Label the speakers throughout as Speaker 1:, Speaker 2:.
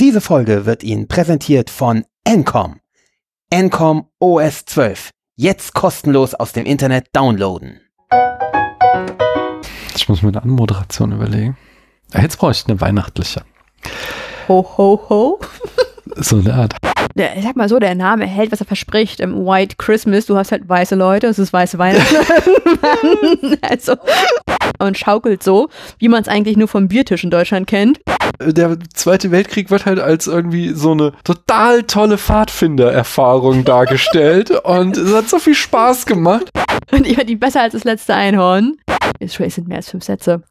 Speaker 1: Diese Folge wird Ihnen präsentiert von Encom. Encom OS 12. Jetzt kostenlos aus dem Internet downloaden.
Speaker 2: Ich muss mir eine Anmoderation überlegen. Jetzt brauche ich eine weihnachtliche.
Speaker 3: Ho, ho, ho.
Speaker 2: So eine Art.
Speaker 3: Der, ich sag mal so, der Name hält, was er verspricht. Im White Christmas, du hast halt weiße Leute, es ist weiße Weihnachten. also, und schaukelt so, wie man es eigentlich nur vom Biertisch in Deutschland kennt.
Speaker 2: Der Zweite Weltkrieg wird halt als irgendwie so eine total tolle Pfadfinder-Erfahrung dargestellt und es hat so viel Spaß gemacht.
Speaker 3: Und ich fand ihn besser als das letzte Einhorn. Es sind mehr als fünf Sätze.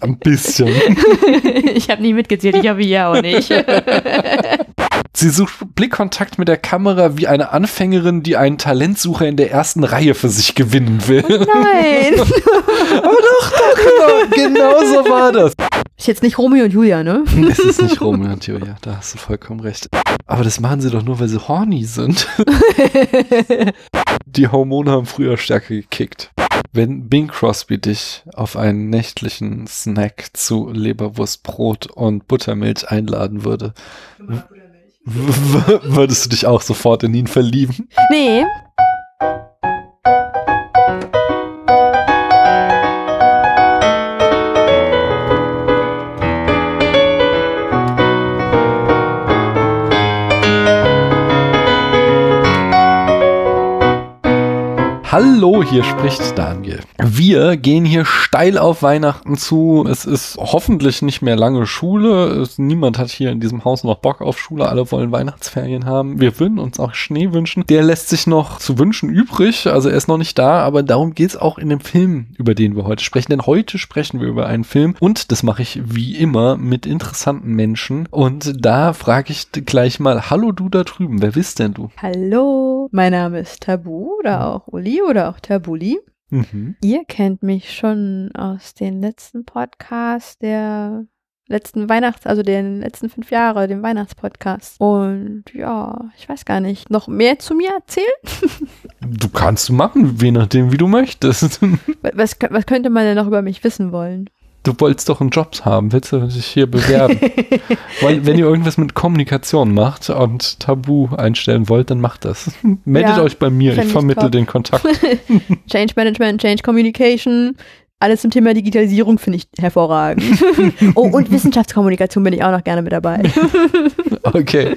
Speaker 2: Ein bisschen.
Speaker 3: ich habe nie mitgezählt, ich habe ja auch nicht.
Speaker 2: Sie sucht Blickkontakt mit der Kamera wie eine Anfängerin, die einen Talentsucher in der ersten Reihe für sich gewinnen will.
Speaker 3: Oh nein.
Speaker 2: Aber doch, doch, genau, genau so war das.
Speaker 3: Ist jetzt nicht Romeo und Julia, ne?
Speaker 2: Es ist nicht Romeo und Julia, da hast du vollkommen recht. Aber das machen sie doch nur, weil sie horny sind. Die Hormone haben früher stärker gekickt. Wenn Bing Crosby dich auf einen nächtlichen Snack zu Leberwurstbrot und Buttermilch einladen würde, würdest du dich auch sofort in ihn verlieben?
Speaker 3: Nee.
Speaker 2: Hallo, hier spricht Daniel. Wir gehen hier steil auf Weihnachten zu. Es ist hoffentlich nicht mehr lange Schule. Es, niemand hat hier in diesem Haus noch Bock auf Schule. Alle wollen Weihnachtsferien haben. Wir würden uns auch Schnee wünschen. Der lässt sich noch zu wünschen übrig. Also er ist noch nicht da, aber darum geht es auch in dem Film, über den wir heute sprechen. Denn heute sprechen wir über einen Film und das mache ich wie immer mit interessanten Menschen. Und da frage ich gleich mal, hallo du da drüben, wer bist denn du?
Speaker 3: Hallo, mein Name ist Tabu oder auch Uli oder auch Tabuli.
Speaker 2: Mhm.
Speaker 3: Ihr kennt mich schon aus den letzten Podcasts der letzten Weihnachts-, also den letzten fünf Jahre, dem Weihnachtspodcast. Und ja, ich weiß gar nicht, noch mehr zu mir erzählen?
Speaker 2: Du kannst machen, je nachdem, wie du möchtest.
Speaker 3: Was, was könnte man denn noch über mich wissen wollen?
Speaker 2: Du wolltest doch einen Job haben, willst du dich hier bewerben? Weil, wenn ihr irgendwas mit Kommunikation macht und Tabu einstellen wollt, dann macht das. Meldet
Speaker 3: Ja,
Speaker 2: euch bei mir, ich vermittle den Kontakt.
Speaker 3: Change Management, Change Communication, alles zum Thema Digitalisierung finde ich hervorragend. oh, und Wissenschaftskommunikation bin ich auch noch gerne mit dabei.
Speaker 2: Okay.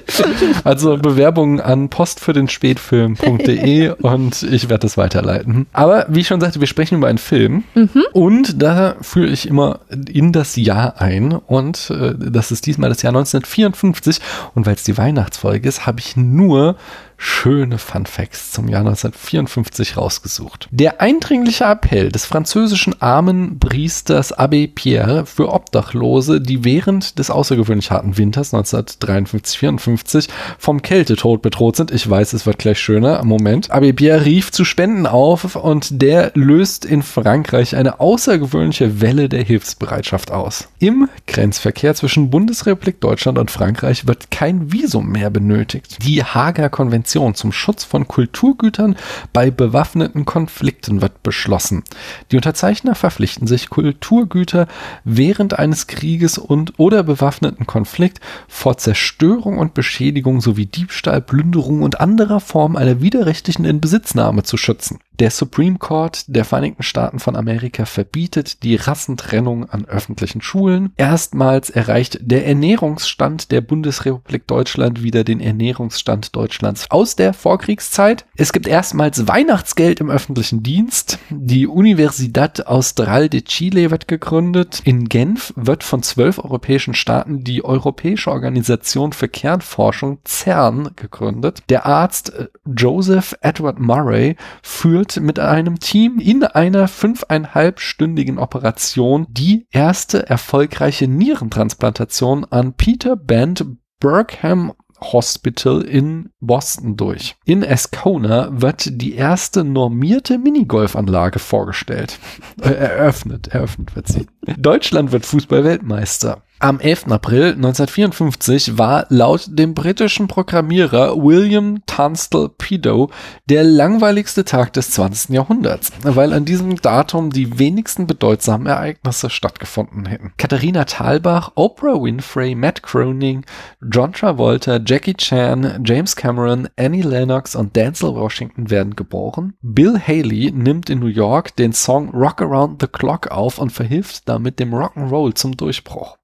Speaker 2: Also Bewerbungen an postfürdennspätfilm.de und ich werde das weiterleiten. Aber wie ich schon sagte, wir sprechen über einen Film und da führe ich immer in das Jahr ein und äh, das ist diesmal das Jahr 1954 und weil es die Weihnachtsfolge ist, habe ich nur schöne Fun Facts zum Jahr 1954 rausgesucht. Der eindringliche Appell des französischen armen Priesters Abbé Pierre für Obdachlose, die während des außergewöhnlich harten Winters 1953-54 vom Kältetod bedroht sind. Ich weiß, es wird gleich schöner. Moment. Abbé Pierre rief zu Spenden auf und der löst in Frankreich eine außergewöhnliche Welle der Hilfsbereitschaft aus. Im Grenzverkehr zwischen Bundesrepublik Deutschland und Frankreich wird kein Visum mehr benötigt. Die Hager Konvention zum Schutz von Kulturgütern bei bewaffneten Konflikten wird beschlossen. Die Unterzeichner verpflichten sich, Kulturgüter während eines Krieges und oder bewaffneten Konflikt vor Zerstörung und Beschädigung sowie Diebstahl, Plünderung und anderer Form einer widerrechtlichen Inbesitznahme zu schützen. Der Supreme Court der Vereinigten Staaten von Amerika verbietet die Rassentrennung an öffentlichen Schulen. Erstmals erreicht der Ernährungsstand der Bundesrepublik Deutschland wieder den Ernährungsstand Deutschlands aus der Vorkriegszeit. Es gibt erstmals Weihnachtsgeld im öffentlichen Dienst. Die Universidad Austral de Chile wird gegründet. In Genf wird von zwölf europäischen Staaten die Europäische Organisation für Kernforschung CERN gegründet. Der Arzt äh, Joseph Edward Murray führt mit einem Team in einer fünfeinhalbstündigen Operation die erste erfolgreiche Nierentransplantation an Peter Band Burkham Hospital in Boston durch. In Ascona wird die erste normierte Minigolfanlage vorgestellt. Äh, eröffnet, eröffnet wird sie. Deutschland wird Fußballweltmeister. Am 11. April 1954 war laut dem britischen Programmierer William Tunstall Pedo der langweiligste Tag des 20. Jahrhunderts, weil an diesem Datum die wenigsten bedeutsamen Ereignisse stattgefunden hätten. Katharina Thalbach, Oprah Winfrey, Matt Groening, John Travolta, Jackie Chan, James Cameron, Annie Lennox und Denzel Washington werden geboren. Bill Haley nimmt in New York den Song Rock Around the Clock auf und verhilft damit dem Rock'n'Roll zum Durchbruch.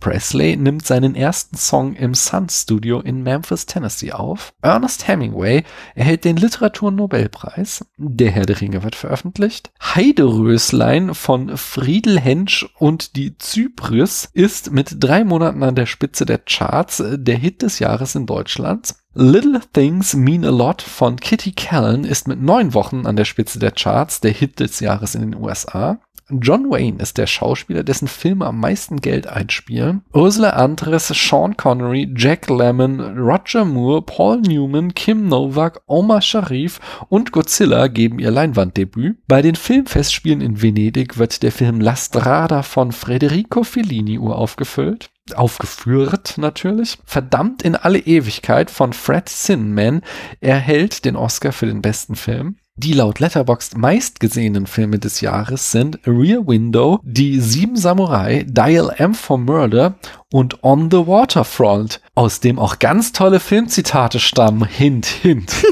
Speaker 2: Presley nimmt seinen ersten Song im Sun Studio in Memphis, Tennessee auf. Ernest Hemingway erhält den Literaturnobelpreis. Der Herr der Ringe wird veröffentlicht. Heideröslein von Friedel Hensch und die Zypris ist mit drei Monaten an der Spitze der Charts der Hit des Jahres in Deutschland. Little Things Mean a Lot von Kitty Callan ist mit neun Wochen an der Spitze der Charts der Hit des Jahres in den USA. John Wayne ist der Schauspieler, dessen Filme am meisten Geld einspielen. Ursula Andres, Sean Connery, Jack Lemmon, Roger Moore, Paul Newman, Kim Novak, Omar Sharif und Godzilla geben ihr Leinwanddebüt. Bei den Filmfestspielen in Venedig wird der Film La Strada von Federico Fellini uraufgefüllt aufgeführt natürlich. Verdammt in alle Ewigkeit von Fred Sinman erhält den Oscar für den besten Film. Die laut Letterboxd meistgesehenen Filme des Jahres sind Rear Window, Die Sieben Samurai, Dial M for Murder und On the Waterfront, aus dem auch ganz tolle Filmzitate stammen. Hint, hint.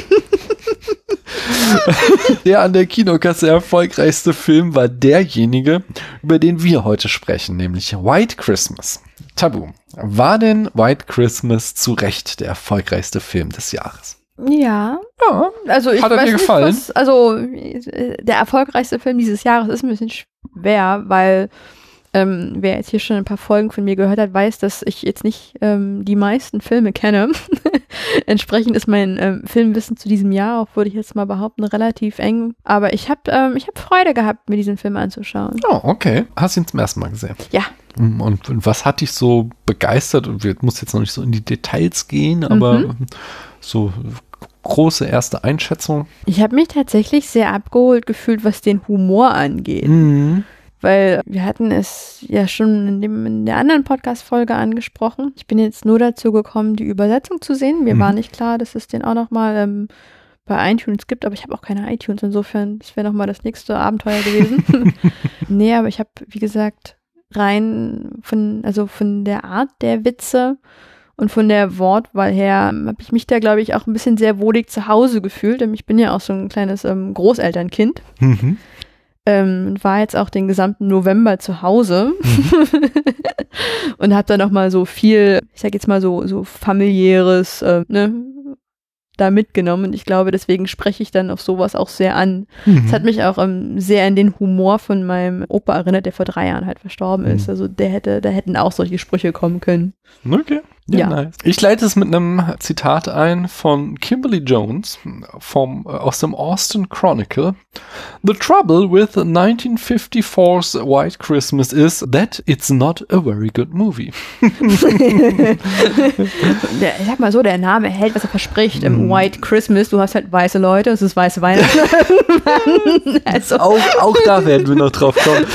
Speaker 2: der an der Kinokasse erfolgreichste Film war derjenige, über den wir heute sprechen, nämlich White Christmas. Tabu. War denn White Christmas zu Recht der erfolgreichste Film des Jahres?
Speaker 3: Ja.
Speaker 2: Ja.
Speaker 3: Also ich
Speaker 2: Hat er
Speaker 3: weiß
Speaker 2: dir
Speaker 3: nicht,
Speaker 2: gefallen?
Speaker 3: Was, also der erfolgreichste Film dieses Jahres ist ein bisschen schwer, weil ähm, wer jetzt hier schon ein paar Folgen von mir gehört hat, weiß, dass ich jetzt nicht ähm, die meisten Filme kenne. Entsprechend ist mein ähm, Filmwissen zu diesem Jahr, auch würde ich jetzt mal behaupten, relativ eng. Aber ich habe ähm, ich hab Freude gehabt, mir diesen Film anzuschauen.
Speaker 2: Oh, okay. Hast du ihn zum ersten Mal gesehen?
Speaker 3: Ja.
Speaker 2: Und, und was hat dich so begeistert? Und wir muss jetzt noch nicht so in die Details gehen, aber
Speaker 3: Mhm.
Speaker 2: so große erste Einschätzung.
Speaker 3: Ich habe mich tatsächlich sehr abgeholt gefühlt, was den Humor angeht.
Speaker 2: Mhm.
Speaker 3: Weil wir hatten es ja schon in, dem, in der anderen Podcast-Folge angesprochen. Ich bin jetzt nur dazu gekommen, die Übersetzung zu sehen. Mir
Speaker 2: Mhm.
Speaker 3: war nicht klar, dass es den auch nochmal ähm, bei iTunes gibt, aber ich habe auch keine iTunes. Insofern, das wäre nochmal das nächste Abenteuer gewesen. nee, aber ich habe, wie gesagt, rein von, also von der Art der Witze und von der Wortwahl her habe ich mich da, glaube ich, auch ein bisschen sehr wohlig zu Hause gefühlt. Denn ich bin ja auch so ein kleines ähm, Großelternkind
Speaker 2: Mhm.
Speaker 3: ähm, war jetzt auch den gesamten November zu Hause und habe da noch mal so viel, ich sag jetzt mal so so familiäres, äh, ne, da mitgenommen. Und ich glaube, deswegen spreche ich dann auf sowas auch sehr an.
Speaker 2: Mhm.
Speaker 3: Es hat mich auch ähm, sehr an den Humor von meinem Opa erinnert, der vor drei Jahren halt verstorben ist.
Speaker 2: Mhm.
Speaker 3: Also der hätte, da hätten auch solche Sprüche kommen können.
Speaker 2: Okay. Ja,
Speaker 3: Ja.
Speaker 2: Nice. Ich leite es mit einem Zitat ein von Kimberly Jones vom, äh, aus dem Austin Chronicle. The trouble with 1954's White Christmas is that it's not a very good movie.
Speaker 3: der, ich sag mal so, der Name hält, was er verspricht. Im
Speaker 2: Mhm.
Speaker 3: White Christmas, du hast halt weiße Leute, es ist weiße Weihnachten. also,
Speaker 2: Auch, auch da werden wir noch drauf kommen.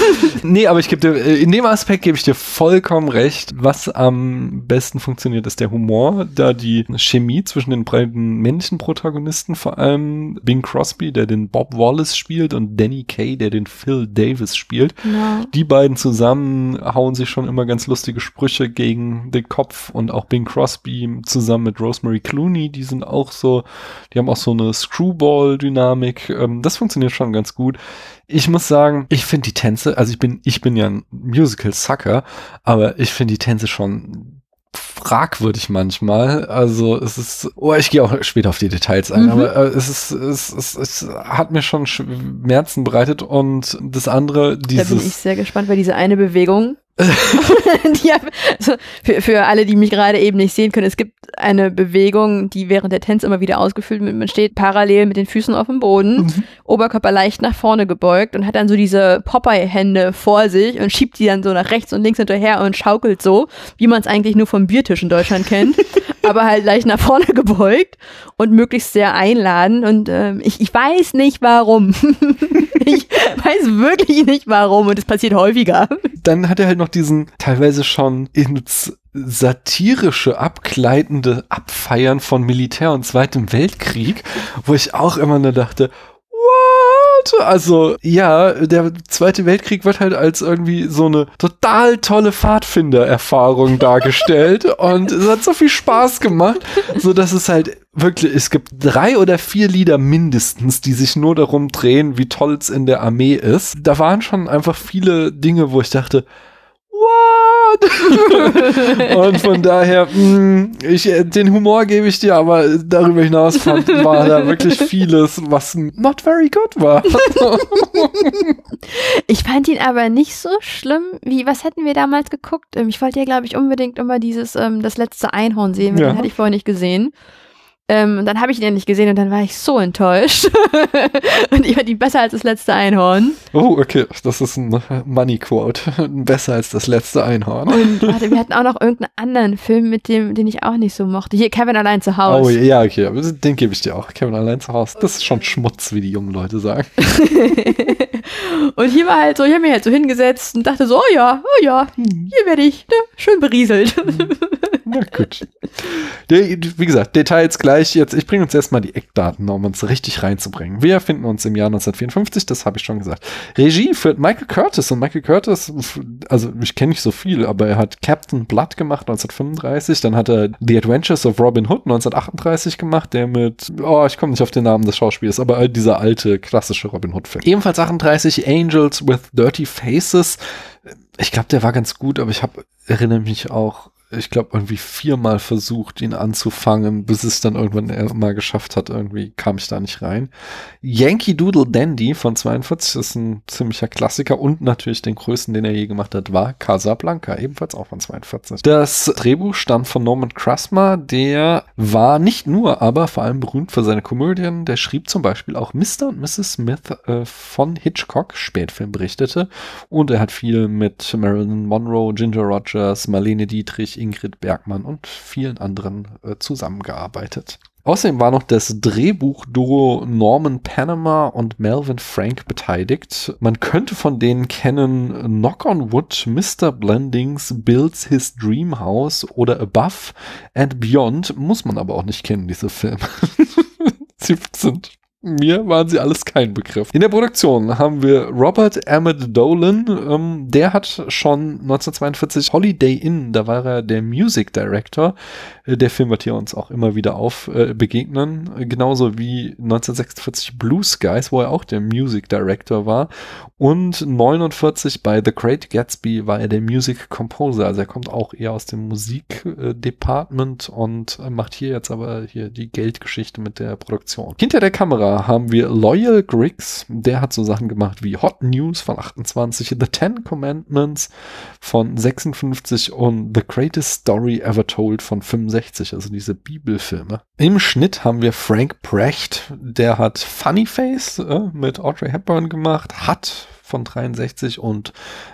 Speaker 2: Nee, aber ich gebe dir, äh, in dem Aspekt gebe ich dir vollkommen recht. Was am besten funktioniert, ist der Humor, da die Chemie zwischen den beiden männlichen Protagonisten, vor allem Bing Crosby, der den Bob Wallace spielt, und Danny Kaye, der den Phil Davis spielt.
Speaker 3: genau.
Speaker 2: Die beiden zusammen hauen sich schon immer ganz lustige Sprüche gegen den Kopf und auch Bing Crosby zusammen mit Rosemary Clooney, die sind auch so, die haben auch so eine Screwball-Dynamik. Ähm, das funktioniert schon ganz gut. Ich muss sagen, ich finde die Tänze, also ich bin, ich bin ja ein Musical-Sucker, aber ich finde die Tänze schon fragwürdig manchmal. Also es ist, oh, ich gehe auch später auf die Details ein,
Speaker 3: Mhm.
Speaker 2: aber äh, es ist, es, es, es hat mir schon Schmerzen bereitet und das andere,
Speaker 3: Da bin ich
Speaker 2: dieses,
Speaker 3: sehr gespannt, weil diese eine Bewegung, die, hab- also für, für alle, die mich gerade eben nicht sehen können, es gibt eine Bewegung, die während der Tänze immer wieder ausgeführt wird. Man steht parallel mit den Füßen auf dem Boden,
Speaker 2: Mhm.
Speaker 3: Oberkörper leicht nach vorne gebeugt und hat dann so diese Popeye-Hände vor sich und schiebt die dann so nach rechts und links hinterher und schaukelt so, wie man es eigentlich nur vom Biertisch in Deutschland kennt. aber halt leicht nach vorne gebeugt und möglichst sehr einladend. Und ähm, ich, ich weiß nicht warum. ich weiß wirklich nicht warum und es passiert häufiger.
Speaker 2: Dann hat er halt noch diesen teilweise schon ins satirische, abgleitende Abfeiern von Militär und Zweitem Weltkrieg, wo ich auch immer nur dachte, what? Also, ja, der Zweite Weltkrieg wird halt als irgendwie so eine total tolle Pfadfinder-Erfahrung dargestellt und es hat so viel Spaß gemacht, so dass es halt wirklich, es gibt drei oder vier Lieder mindestens, die sich nur darum drehen, wie toll es in der Armee ist. Da waren schon einfach viele Dinge, wo ich dachte, what? und von daher, mh, hm, ich, äh, den Humor gebe ich dir, aber darüber hinaus fand, war da wirklich vieles, was not very good war.
Speaker 3: ich fand ihn aber nicht so schlimm, wie, was hätten wir damals geguckt? Ähm, ich wollte ja, glaube ich, unbedingt immer dieses, ähm, das letzte Einhorn sehen, ja. den hatte ich vorher nicht gesehen. Ähm, und dann habe ich ihn ja nicht gesehen und dann war ich so enttäuscht. und ich fand ihn besser als das letzte Einhorn.
Speaker 2: Oh, okay. Das ist ein Money Quote. besser als das letzte Einhorn.
Speaker 3: Und warte, wir hatten auch noch irgendeinen anderen Film, mit dem, den ich auch nicht so mochte. Hier, Kevin allein zu Hause.
Speaker 2: Oh, ja, okay. Den gebe ich dir auch. Kevin allein zu Hause. Das ist schon Schmutz, wie die jungen Leute sagen.
Speaker 3: und hier war halt so, ich habe mich halt so hingesetzt und dachte so, oh ja, oh ja, hm. hier werde ich ne, schön berieselt.
Speaker 2: Na gut. Wie gesagt, Details gleich. Jetzt, ich bringe uns erstmal die Eckdaten, um uns richtig reinzubringen. Wir finden uns im Jahr 1954, das habe ich schon gesagt. Regie führt Michael Curtis und Michael Curtis, also ich kenne nicht so viel, aber er hat Captain Blood gemacht 1935, dann hat er The Adventures of Robin Hood 1938 gemacht, der mit, oh, ich komme nicht auf den Namen des Schauspielers, aber dieser alte klassische Robin Hood-Film. Ebenfalls 38 Angels with Dirty Faces. Ich glaube, der war ganz gut, aber ich habe erinnere mich auch ich glaube, irgendwie viermal versucht, ihn anzufangen, bis es dann irgendwann mal geschafft hat. Irgendwie kam ich da nicht rein. Yankee Doodle Dandy von 42 ist ein ziemlicher Klassiker und natürlich den größten, den er je gemacht hat, war Casablanca, ebenfalls auch von 42. Das Drehbuch stammt von Norman Krasma, der war nicht nur, aber vor allem berühmt für seine Komödien. Der schrieb zum Beispiel auch Mr. und Mrs. Smith äh, von Hitchcock, Spätfilm berichtete. Und er hat viel mit Marilyn Monroe, Ginger Rogers, Marlene Dietrich, Ingrid Bergmann und vielen anderen äh, zusammengearbeitet. Außerdem war noch das Drehbuchduo Norman Panama und Melvin Frank beteiligt. Man könnte von denen kennen Knock on Wood, Mr. Blendings, Builds His Dream House oder Above and Beyond. Muss man aber auch nicht kennen, diese Filme. Sie sind mir waren sie alles kein Begriff. In der Produktion haben wir Robert Emmett Dolan. Ähm, der hat schon 1942 Holiday Inn, da war er der Music Director. Äh, der Film wird hier uns auch immer wieder auf äh, begegnen. Genauso wie 1946 Blue Skies, wo er auch der Music Director war. Und 49 bei The Great Gatsby war er der Music Composer. Also er kommt auch eher aus dem Musikdepartment und macht hier jetzt aber hier die Geldgeschichte mit der Produktion. Hinter der Kamera haben wir Loyal Griggs, der hat so Sachen gemacht wie Hot News von 28, The Ten Commandments von 56 und The Greatest Story Ever Told von 65, also diese Bibelfilme. Im Schnitt haben wir Frank Brecht, der hat Funny Face äh, mit Audrey Hepburn gemacht, hat von 63 und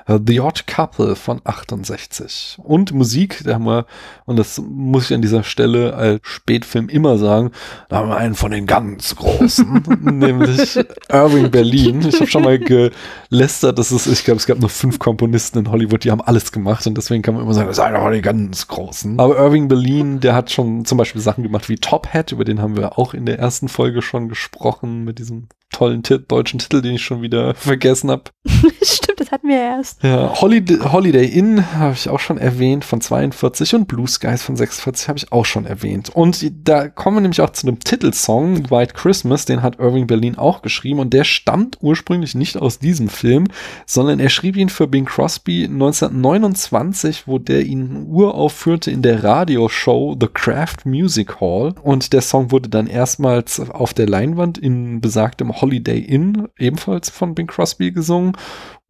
Speaker 2: uh, The Odd Couple von 68. Und Musik, da haben wir, und das muss ich an dieser Stelle als Spätfilm immer sagen, da haben wir einen von den ganz großen, nämlich Irving Berlin. Ich habe schon mal gelästert, dass es, ich glaube, es gab nur fünf Komponisten in Hollywood, die haben alles gemacht und deswegen kann man immer sagen, das ist einer von den ganz großen. Aber Irving Berlin, der hat schon zum Beispiel Sachen gemacht wie Top Hat, über den haben wir auch in der ersten Folge schon gesprochen, mit diesem tollen deutschen Titel, den ich schon wieder vergessen habe.
Speaker 3: Stimmt, das hatten wir erst.
Speaker 2: Ja, Holiday, Holiday Inn habe ich auch schon erwähnt von 42 und Blue Skies von 46 habe ich auch schon erwähnt. Und da kommen wir nämlich auch zu einem Titelsong, White Christmas, den hat Irving Berlin auch geschrieben und der stammt ursprünglich nicht aus diesem Film, sondern er schrieb ihn für Bing Crosby 1929, wo der ihn uraufführte in der Radioshow The Craft Music Hall und der Song wurde dann erstmals auf der Leinwand in besagtem Holiday Inn, ebenfalls von Bing Crosby gesungen. Lösung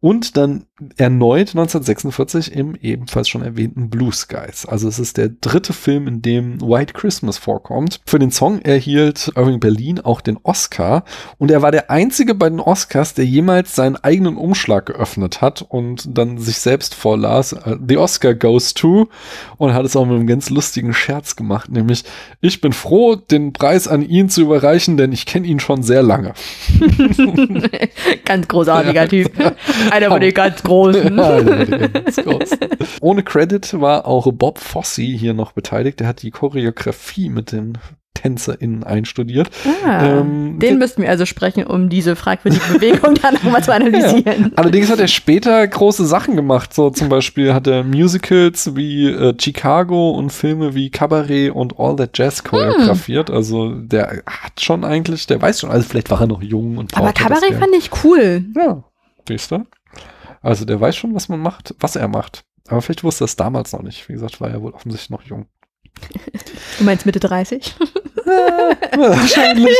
Speaker 2: und dann erneut 1946 im ebenfalls schon erwähnten Blue Skies. Also es ist der dritte Film, in dem White Christmas vorkommt. Für den Song erhielt Irving Berlin auch den Oscar und er war der einzige bei den Oscars, der jemals seinen eigenen Umschlag geöffnet hat und dann sich selbst vorlas, äh, The Oscar goes to und hat es auch mit einem ganz lustigen Scherz gemacht, nämlich ich bin froh, den Preis an ihn zu überreichen, denn ich kenne ihn schon sehr lange.
Speaker 3: ganz großartiger Typ. Einer von den ganz großen. Ganz
Speaker 2: großen. Ohne Credit war auch Bob Fosse hier noch beteiligt. Der hat die Choreografie mit den TänzerInnen einstudiert.
Speaker 3: Ah, ähm, den müssten wir also sprechen, um diese fragwürdige Bewegung dann nochmal zu analysieren.
Speaker 2: Ja. Allerdings hat er später große Sachen gemacht. So zum Beispiel hat er Musicals wie äh, Chicago und Filme wie Cabaret und All That Jazz hm. choreografiert. Hm. Also der hat schon eigentlich, der weiß schon, also vielleicht war er noch jung und
Speaker 3: Aber Cabaret fand ich cool.
Speaker 2: Ja, siehst du? Also der weiß schon, was man macht, was er macht. Aber vielleicht wusste er es damals noch nicht. Wie gesagt, war er wohl offensichtlich noch jung.
Speaker 3: Du meinst Mitte 30?
Speaker 2: wahrscheinlich.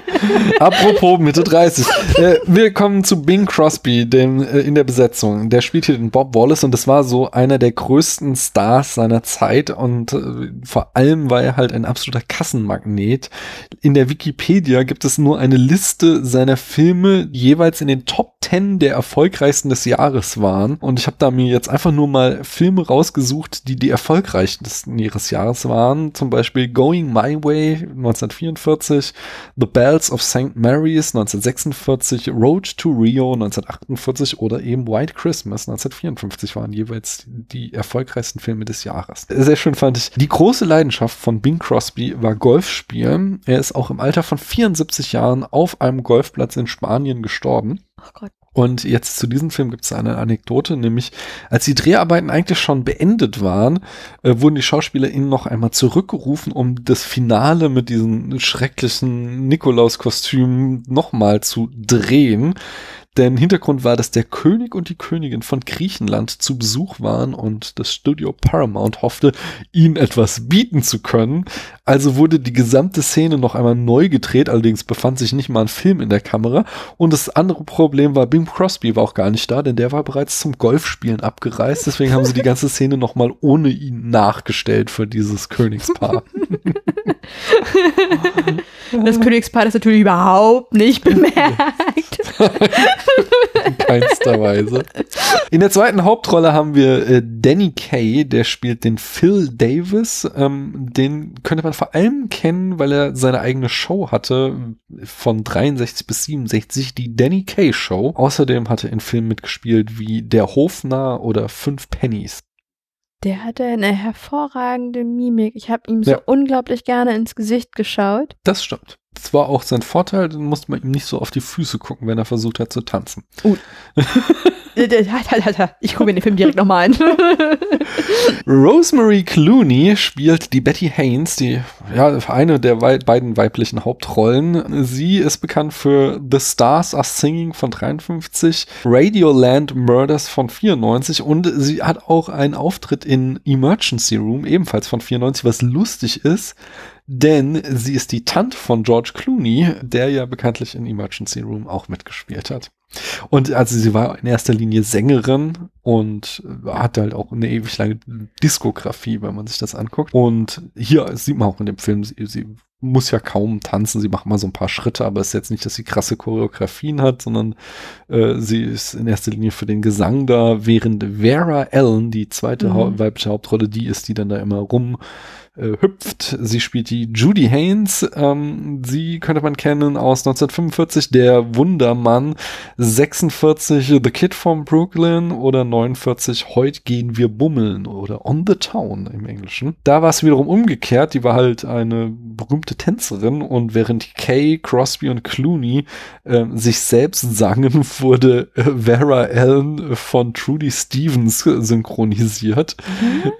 Speaker 2: Apropos Mitte 30. Äh, wir kommen zu Bing Crosby, dem äh, in der Besetzung. Der spielt hier den Bob Wallace und das war so einer der größten Stars seiner Zeit und äh, vor allem war er halt ein absoluter Kassenmagnet. In der Wikipedia gibt es nur eine Liste seiner Filme, die jeweils in den Top 10 der erfolgreichsten des Jahres waren. Und ich habe da mir jetzt einfach nur mal Filme rausgesucht, die die erfolgreichsten ihres Jahres waren. Zum Beispiel Going My Way 1944, The Bells of St. Mary's 1946, Road to Rio 1948 oder eben White Christmas 1954 waren jeweils die erfolgreichsten Filme des Jahres. Sehr schön fand ich. Die große Leidenschaft von Bing Crosby war Golfspielen. Er ist auch im Alter von 74 Jahren auf einem Golfplatz in Spanien gestorben. Ach Gott. Und jetzt zu diesem Film gibt es eine Anekdote, nämlich als die Dreharbeiten eigentlich schon beendet waren, äh, wurden die SchauspielerInnen noch einmal zurückgerufen, um das Finale mit diesen schrecklichen Nikolaus-Kostümen nochmal zu drehen. Denn Hintergrund war, dass der König und die Königin von Griechenland zu Besuch waren und das Studio Paramount hoffte, ihnen etwas bieten zu können. Also wurde die gesamte Szene noch einmal neu gedreht, allerdings befand sich nicht mal ein Film in der Kamera. Und das andere Problem war, Bing Crosby war auch gar nicht da, denn der war bereits zum Golfspielen abgereist. Deswegen haben sie die ganze Szene noch mal ohne ihn nachgestellt für dieses Königspaar.
Speaker 3: Das Königspaar das natürlich überhaupt nicht bemerkt.
Speaker 2: In keinster Weise. In der zweiten Hauptrolle haben wir äh, Danny Kay, der spielt den Phil Davis. Ähm, den könnte man vor allem kennen, weil er seine eigene Show hatte, von 63 bis 67, die Danny Kay Show. Außerdem hat er in Filmen mitgespielt wie Der Hofnarr oder Fünf Pennies.
Speaker 3: Der hatte eine hervorragende Mimik. Ich habe ihm so ja. unglaublich gerne ins Gesicht geschaut.
Speaker 2: Das stimmt. Das war auch sein Vorteil, dann musste man ihm nicht so auf die Füße gucken, wenn er versucht hat zu tanzen. Uh.
Speaker 3: ich gucke mir den Film direkt nochmal an.
Speaker 2: Rosemary Clooney spielt die Betty Haynes, die ja eine der wei beiden weiblichen Hauptrollen. Sie ist bekannt für The Stars Are Singing von 53, Radioland Murders von 94 und sie hat auch einen Auftritt in Emergency Room ebenfalls von 94, was lustig ist denn sie ist die Tante von George Clooney, der ja bekanntlich in Emergency Room auch mitgespielt hat. Und also sie war in erster Linie Sängerin und hatte halt auch eine ewig lange Diskografie, wenn man sich das anguckt. Und hier sieht man auch in dem Film, sie, sie muss ja kaum tanzen, sie macht mal so ein paar Schritte, aber es ist jetzt nicht, dass sie krasse Choreografien hat, sondern äh, sie ist in erster Linie für den Gesang da, während Vera Allen, die zweite mhm. weibliche Hauptrolle, die ist, die dann da immer rum äh, hüpft. Sie spielt die Judy Haynes. Ähm, sie könnte man kennen aus 1945, Der Wundermann, 46 The Kid from Brooklyn oder 49 Heute gehen wir bummeln oder On the Town im Englischen. Da war es wiederum umgekehrt. Die war halt eine berühmte Tänzerin und während Kay, Crosby und Clooney äh, sich selbst sangen, wurde äh, Vera Allen von Trudy Stevens synchronisiert.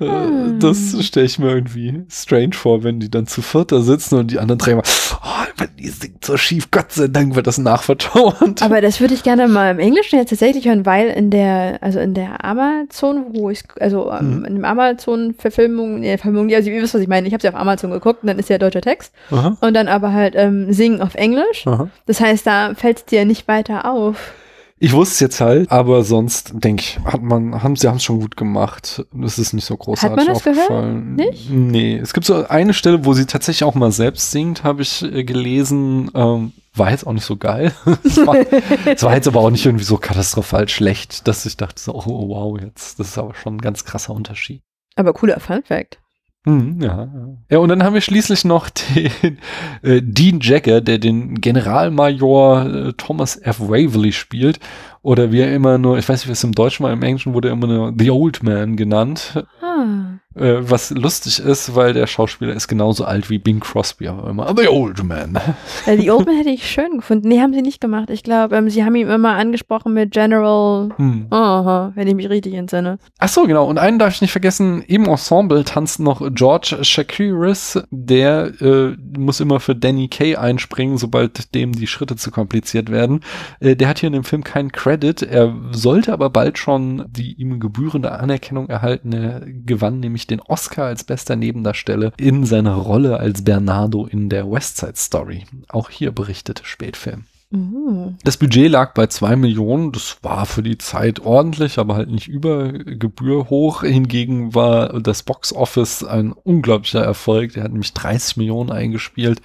Speaker 2: Mhm. das stelle ich mir irgendwie strange vor, wenn die dann zu vierter sitzen und die anderen drei mal, oh, die singt so schief, Gott sei Dank wird das nachvertont.
Speaker 3: Aber das würde ich gerne mal im Englischen jetzt tatsächlich hören, weil in der, also in der Amazon, wo ich, also mhm. in dem Amazon-Verfilmung, nee, Verfilmung, also ihr wisst, was ich meine, ich habe sie auf Amazon geguckt und dann ist ja deutscher Text Aha. und dann aber halt ähm, singen auf Englisch. Aha. Das heißt, da fällt es dir nicht weiter auf.
Speaker 2: Ich wusste es jetzt halt, aber sonst denke ich, hat man, haben sie haben es schon gut gemacht. Das ist nicht so großartig
Speaker 3: Hat man das gehört?
Speaker 2: aufgefallen.
Speaker 3: Nicht?
Speaker 2: Nee, es gibt so eine Stelle, wo sie tatsächlich auch mal selbst singt, habe ich äh, gelesen. Ähm, war jetzt auch nicht so geil. Es war, es war jetzt aber auch nicht irgendwie so katastrophal schlecht, dass ich dachte so, oh wow, jetzt, das ist aber schon ein ganz krasser Unterschied.
Speaker 3: Aber cooler Fun Fact.
Speaker 2: Mhm, ja, ja. und dann haben wir schließlich noch den äh, Dean Jagger, der den Generalmajor äh, Thomas F. Waverly spielt. Oder wie er immer nur, ich weiß nicht, wie es im Deutschen war, im Englischen wurde er immer nur The Old Man genannt.
Speaker 3: Ah.
Speaker 2: Äh, was lustig ist, weil der Schauspieler ist genauso alt wie Bing Crosby, aber immer The Old Man.
Speaker 3: Äh, die Old Man hätte ich schön gefunden. Nee, haben sie nicht gemacht. Ich glaube, ähm, sie haben ihn immer angesprochen mit General.
Speaker 2: Hm.
Speaker 3: Aha, wenn ich mich richtig entsinne.
Speaker 2: Ach so, genau. Und einen darf ich nicht vergessen, im Ensemble tanzt noch George Shakiris. Der äh, muss immer für Danny Kay einspringen, sobald dem die Schritte zu kompliziert werden. Äh, der hat hier in dem Film keinen Credit. Er sollte aber bald schon die ihm gebührende Anerkennung erhalten. Er gewann nämlich den Oscar als bester Nebendarsteller in seiner Rolle als Bernardo in der West Side Story. Auch hier berichtete Spätfilm.
Speaker 3: Mhm.
Speaker 2: Das Budget lag bei zwei Millionen. Das war für die Zeit ordentlich, aber halt nicht über Gebühr hoch. Hingegen war das Box Office ein unglaublicher Erfolg. Der hat nämlich 30 Millionen eingespielt,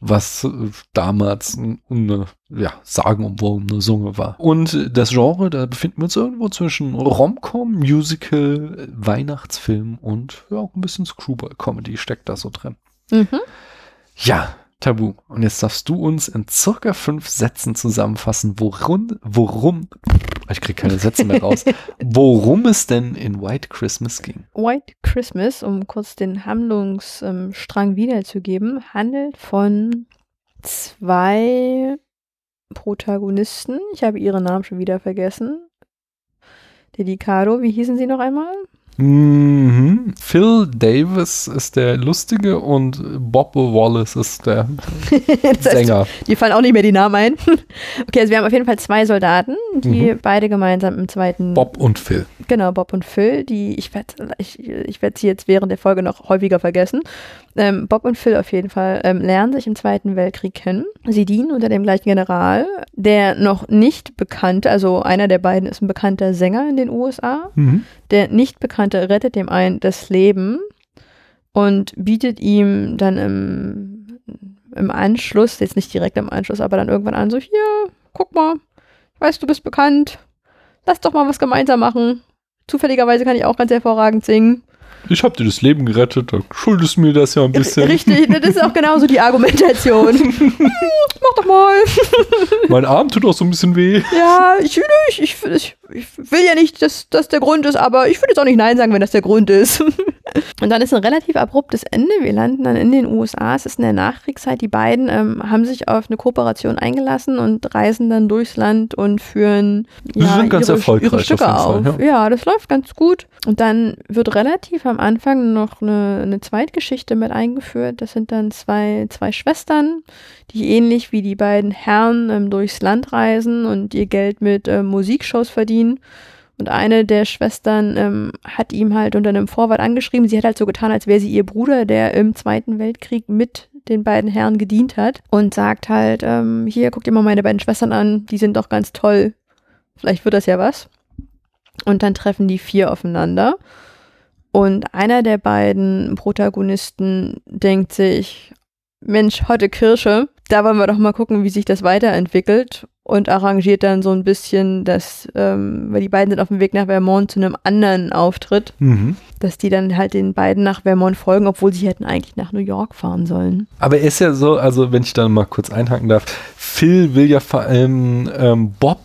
Speaker 2: was äh, damals ein- eine ja, sagenumwobene Summe war. Und das Genre, da befinden wir uns irgendwo zwischen Romcom, Musical, Weihnachtsfilm und ja, auch ein bisschen Screwball-Comedy steckt da so drin.
Speaker 3: Mhm.
Speaker 2: Ja, Tabu. Und jetzt darfst du uns in circa fünf Sätzen zusammenfassen, worum, worum, ich krieg keine Sätze mehr raus, worum es denn in White Christmas ging.
Speaker 3: White Christmas, um kurz den Handlungsstrang wiederzugeben, handelt von zwei Protagonisten. Ich habe ihre Namen schon wieder vergessen. Dedicado, wie hießen sie noch einmal?
Speaker 2: Mhm. Phil Davis ist der Lustige und Bob Wallace ist der
Speaker 3: heißt,
Speaker 2: Sänger.
Speaker 3: Die fallen auch nicht mehr die Namen ein. Okay, also wir haben auf jeden Fall zwei Soldaten, die beide gemeinsam im zweiten.
Speaker 2: Bob und Phil.
Speaker 3: Genau, Bob und Phil, die, ich werde ich, ich werd sie jetzt während der Folge noch häufiger vergessen. Ähm, Bob und Phil auf jeden Fall ähm, lernen sich im Zweiten Weltkrieg kennen. Sie dienen unter dem gleichen General, der noch nicht bekannte, also einer der beiden ist ein bekannter Sänger in den USA.
Speaker 2: Mhm.
Speaker 3: Der nicht bekannte rettet dem einen das Leben und bietet ihm dann im, im Anschluss, jetzt nicht direkt im Anschluss, aber dann irgendwann an, so hier, guck mal, ich weiß, du bist bekannt, lass doch mal was gemeinsam machen. Zufälligerweise kann ich auch ganz hervorragend singen.
Speaker 2: Ich hab dir das Leben gerettet, da schuldest du mir das ja ein bisschen.
Speaker 3: Richtig, das ist auch genauso die Argumentation. Hm, Mach doch mal.
Speaker 2: Mein Arm tut auch so ein bisschen weh.
Speaker 3: Ja, ich, ich, ich, ich, ich will ja nicht, dass das der Grund ist, aber ich würde jetzt auch nicht Nein sagen, wenn das der Grund ist. Und dann ist ein relativ abruptes Ende. Wir landen dann in den USA. Es ist in der Nachkriegszeit. Die beiden ähm, haben sich auf eine Kooperation eingelassen und reisen dann durchs Land und führen ja, ihre, ihre Stücke
Speaker 2: auf
Speaker 3: auf.
Speaker 2: Fall,
Speaker 3: ja. das läuft ganz gut. Und dann wird relativ am Anfang noch eine, eine Zweitgeschichte mit eingeführt. Das sind dann zwei, zwei Schwestern, die ähnlich wie die beiden Herren ähm, durchs Land reisen und ihr Geld mit ähm, Musikshows verdienen. Und eine der Schwestern ähm, hat ihm halt unter einem Vorwand angeschrieben. Sie hat halt so getan, als wäre sie ihr Bruder, der im Zweiten Weltkrieg mit den beiden Herren gedient hat. Und sagt halt, ähm, hier, guck dir mal meine beiden Schwestern an, die sind doch ganz toll. Vielleicht wird das ja was. Und dann treffen die vier aufeinander. Und einer der beiden Protagonisten denkt sich, Mensch, heute Kirsche, da wollen wir doch mal gucken, wie sich das weiterentwickelt und arrangiert dann so ein bisschen, dass, ähm, weil die beiden sind auf dem Weg nach Vermont zu einem anderen Auftritt,
Speaker 2: Mhm.
Speaker 3: dass die dann halt den beiden nach Vermont folgen, obwohl sie hätten eigentlich nach New York fahren sollen.
Speaker 2: Aber er ist ja so, also wenn ich dann mal kurz einhaken darf, Phil will ja vor allem ähm, Bob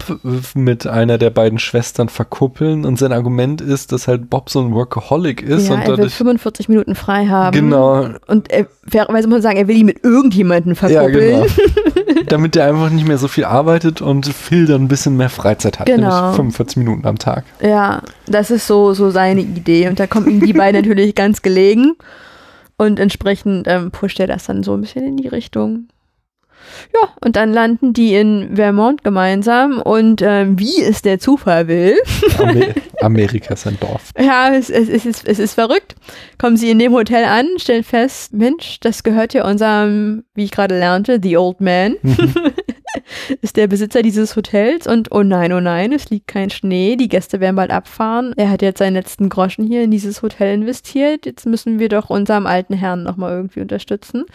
Speaker 2: mit einer der beiden Schwestern verkuppeln und sein Argument ist, dass halt Bob so ein Workaholic ist
Speaker 3: ja,
Speaker 2: und
Speaker 3: er will
Speaker 2: dadurch
Speaker 3: 45 Minuten frei haben.
Speaker 2: genau,
Speaker 3: Und er, fairerweise muss man sagen, er will ihn mit irgendjemandem
Speaker 2: ja
Speaker 3: verkuppeln.
Speaker 2: genau, damit er einfach nicht mehr so viel arbeitet und Phil dann ein bisschen mehr Freizeit hat,
Speaker 3: Genau.
Speaker 2: nämlich 45 Minuten am Tag.
Speaker 3: Ja, das ist so, so seine Idee. Und da kommen ihm die beiden natürlich ganz gelegen. Und entsprechend ähm, pusht er das dann so ein bisschen in die Richtung. Ja, und dann landen die in Vermont gemeinsam. Und ähm, wie es der Zufall will,
Speaker 2: Amer Amerika ist ein Dorf.
Speaker 3: ja, es, es, es, ist, es ist verrückt, kommen sie in dem Hotel an, stellen fest, Mensch, das gehört ja unserem, wie ich gerade lernte, The Old Man. ist der Besitzer dieses Hotels und oh nein, oh nein, es liegt kein Schnee, die Gäste werden bald abfahren. Er hat jetzt seinen letzten Groschen hier in dieses Hotel investiert. Jetzt müssen wir doch unserem alten Herrn nochmal irgendwie unterstützen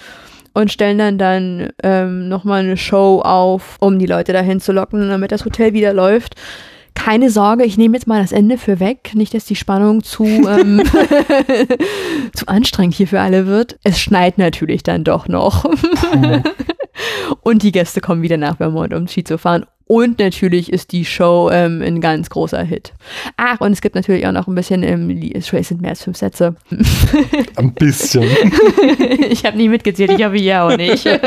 Speaker 3: und stellen dann dann ähm, nochmal eine Show auf, um die Leute dahin zu locken, damit das Hotel wieder läuft. Keine Sorge, ich nehme jetzt mal das Ende für weg. Nicht, dass die Spannung zu, ähm, zu anstrengend hier für alle wird. Es schneit natürlich dann doch noch. Und die Gäste kommen wieder nach Vermont, um Ski zu fahren. Und natürlich ist die Show ähm, ein ganz großer Hit. Ach, und es gibt natürlich auch noch ein bisschen im Lied. Es sind mehr als fünf Sätze.
Speaker 2: Ein bisschen.
Speaker 3: ich habe nie mitgezählt, ich hoffe ihr auch nicht.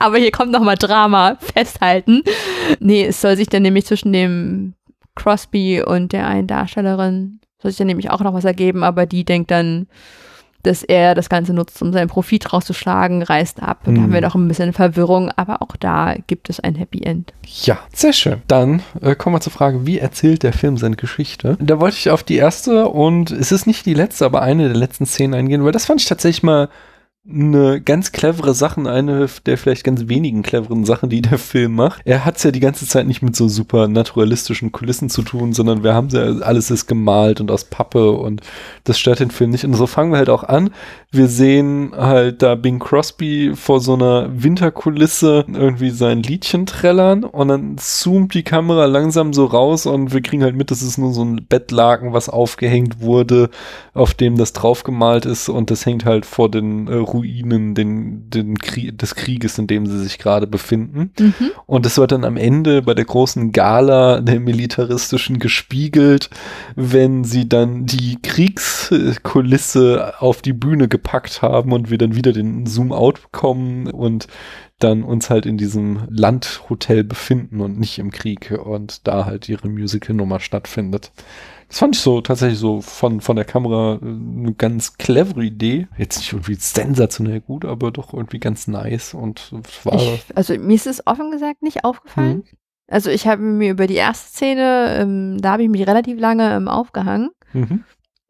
Speaker 3: Aber hier kommt nochmal Drama, festhalten. Nee, es soll sich dann nämlich zwischen dem Crosby und der einen Darstellerin, soll sich dann nämlich auch noch was ergeben, aber die denkt dann, dass er das Ganze nutzt, um seinen Profit rauszuschlagen, reißt ab. Und da haben wir doch ein bisschen Verwirrung, aber auch da gibt es ein Happy End.
Speaker 2: Ja, sehr schön. Dann äh, kommen wir zur Frage, wie erzählt der Film seine Geschichte? Da wollte ich auf die erste und es ist nicht die letzte, aber eine der letzten Szenen eingehen, weil das fand ich tatsächlich mal eine ganz clevere Sachen, eine der vielleicht ganz wenigen cleveren Sachen, die der Film macht. Er hat es ja die ganze Zeit nicht mit so super naturalistischen Kulissen zu tun, sondern wir haben ja alles ist gemalt und aus Pappe und das stört den Film nicht. Und so fangen wir halt auch an. Wir sehen halt da Bing Crosby vor so einer Winterkulisse irgendwie sein Liedchen trällern und dann zoomt die Kamera langsam so raus und wir kriegen halt mit, das ist nur so ein Bettlaken, was aufgehängt wurde, auf dem das draufgemalt ist und das hängt halt vor den äh, Ruinen den, den Krieg, des Krieges, in dem sie sich gerade befinden. Mhm. Und es wird dann am Ende bei der großen Gala der militaristischen gespiegelt, wenn sie dann die Kriegskulisse auf die Bühne gepackt haben und wir dann wieder den Zoom-out bekommen und dann uns halt in diesem Landhotel befinden und nicht im Krieg und da halt ihre Musical-Nummer stattfindet. Das fand ich so tatsächlich so von, von der Kamera äh, eine ganz clevere Idee. Jetzt nicht irgendwie sensationell gut, aber doch irgendwie ganz nice und war.
Speaker 3: Ich, also mir ist es offen gesagt nicht aufgefallen. Mhm. Also ich habe mir über die erste Szene, ähm, da habe ich mich relativ lange ähm, aufgehangen. Mhm.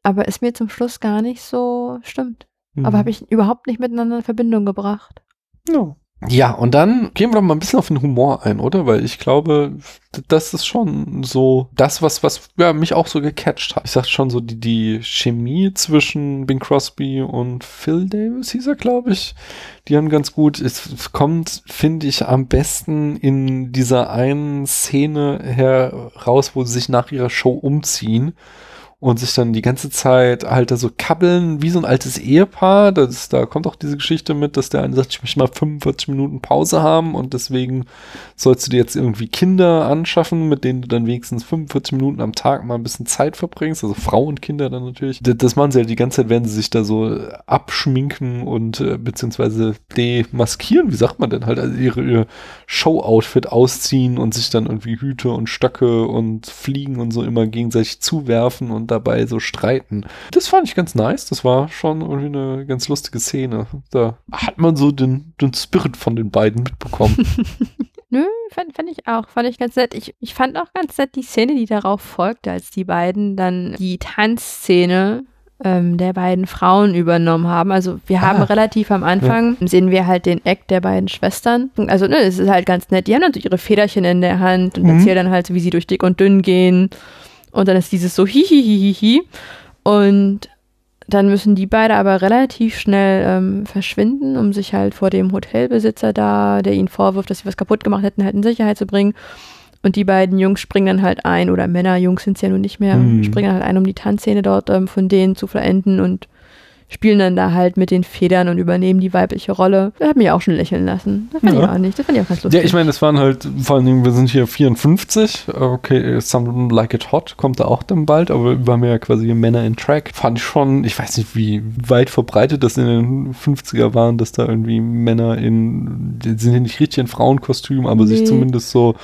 Speaker 3: Aber ist mir zum Schluss gar nicht so stimmt. Mhm. Aber habe ich überhaupt nicht miteinander in Verbindung gebracht.
Speaker 2: No. Ja, und dann gehen wir doch mal ein bisschen auf den Humor ein, oder? Weil ich glaube, das ist schon so das, was, was ja, mich auch so gecatcht hat. Ich sag schon so, die, die Chemie zwischen Bing Crosby und Phil Davis hieß er, glaube ich. Die haben ganz gut, es kommt, finde ich, am besten in dieser einen Szene heraus, wo sie sich nach ihrer Show umziehen und sich dann die ganze Zeit halt da so kabbeln, wie so ein altes Ehepaar. Das, da kommt auch diese Geschichte mit, dass der eine sagt, ich möchte mal 45 Minuten Pause haben und deswegen sollst du dir jetzt irgendwie Kinder anschaffen, mit denen du dann wenigstens 45 Minuten am Tag mal ein bisschen Zeit verbringst. Also Frau und Kinder dann natürlich. Das, das machen sie halt die ganze Zeit, werden sie sich da so abschminken und äh, beziehungsweise demaskieren, wie sagt man denn halt, also ihre, ihre Show-Outfit ausziehen und sich dann irgendwie Hüte und Stöcke und Fliegen und so immer gegenseitig zuwerfen und dabei so streiten. Das fand ich ganz nice. Das war schon irgendwie eine ganz lustige Szene. Da hat man so den, den Spirit von den beiden mitbekommen.
Speaker 3: Nö, fand, fand ich auch. Fand ich ganz nett. Ich, ich fand auch ganz nett die Szene, die darauf folgte, als die beiden dann die Tanzszene ähm, der beiden Frauen übernommen haben. Also wir haben ah, relativ am Anfang, ja. sehen wir halt den Act der beiden Schwestern. Also ne, es ist halt ganz nett. Die haben dann so ihre Federchen in der Hand und mhm. erzählen dann halt, wie sie durch dick und dünn gehen und dann ist dieses so hihihihihi. Und dann müssen die beide aber relativ schnell ähm, verschwinden, um sich halt vor dem Hotelbesitzer da, der ihnen vorwirft, dass sie was kaputt gemacht hätten, halt in Sicherheit zu bringen. Und die beiden Jungs springen dann halt ein, oder Männer, Jungs sind es ja nun nicht mehr, mhm. springen halt ein, um die Tanzszene dort ähm, von denen zu vollenden und spielen dann da halt mit den Federn und übernehmen die weibliche Rolle. Das hat mich auch schon lächeln lassen. Das fand ja. ich auch nicht. Das fand ich auch ganz lustig.
Speaker 2: Ja, ich meine, das waren halt, vor allen Dingen, wir sind hier 54. Okay, Some Like It Hot kommt da auch dann bald, aber wir haben ja quasi Männer in Track. Fand ich schon, ich weiß nicht, wie weit verbreitet das in den 50er waren, dass da irgendwie Männer in, sind ja nicht richtig in Frauenkostüm, aber nee. sich zumindest so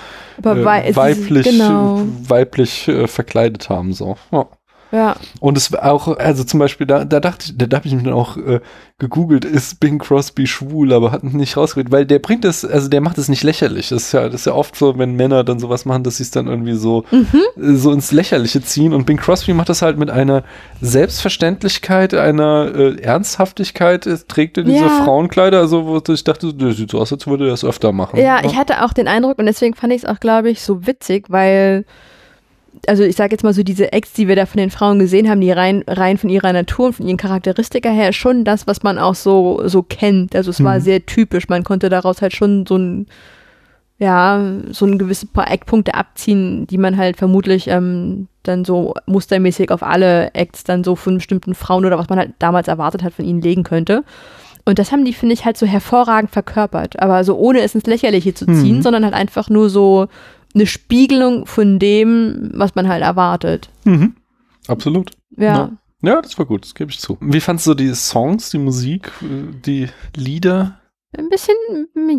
Speaker 2: äh, weiblich, genau. weiblich äh, verkleidet haben. So. Ja.
Speaker 3: Ja.
Speaker 2: Und es war auch, also zum Beispiel, da, da dachte ich, da, da habe ich mir dann auch äh, gegoogelt, ist Bing Crosby schwul, aber hat nicht rausgekriegt, weil der bringt das, also der macht es nicht lächerlich. Das ist ja, das ist ja oft so, wenn Männer dann sowas machen, dass sie es dann irgendwie so, äh, so ins Lächerliche ziehen. Und Bing Crosby macht das halt mit einer Selbstverständlichkeit, einer äh, Ernsthaftigkeit, es trägt er diese
Speaker 3: Ja.
Speaker 2: Frauenkleider, also wo ich dachte, das sieht so aus, als würde er das öfter machen.
Speaker 3: Ja, ich hatte auch den Eindruck und deswegen fand ich es auch, glaube ich, so witzig, weil, also ich sage jetzt mal so, diese Acts, die wir da von den Frauen gesehen haben, die rein, rein von ihrer Natur und von ihren Charakteristika her schon das, was man auch so, so kennt. Also es war
Speaker 2: Mhm.
Speaker 3: sehr typisch. Man konnte daraus halt schon so ein, ja, so ein gewisse paar Eckpunkte abziehen, die man halt vermutlich ähm, dann so mustermäßig auf alle Acts dann so von bestimmten Frauen oder was man halt damals erwartet hat von ihnen legen könnte. Und das haben die, finde ich, halt so hervorragend verkörpert. Aber so ohne es ins Lächerliche zu ziehen,
Speaker 2: Mhm.
Speaker 3: sondern halt einfach nur so eine Spiegelung von dem, was man halt erwartet.
Speaker 2: Mhm. Absolut.
Speaker 3: Ja.
Speaker 2: Ja. Ja, das war gut, das gebe ich zu. Wie fandst du die Songs, die Musik, die Lieder?
Speaker 3: Ein bisschen,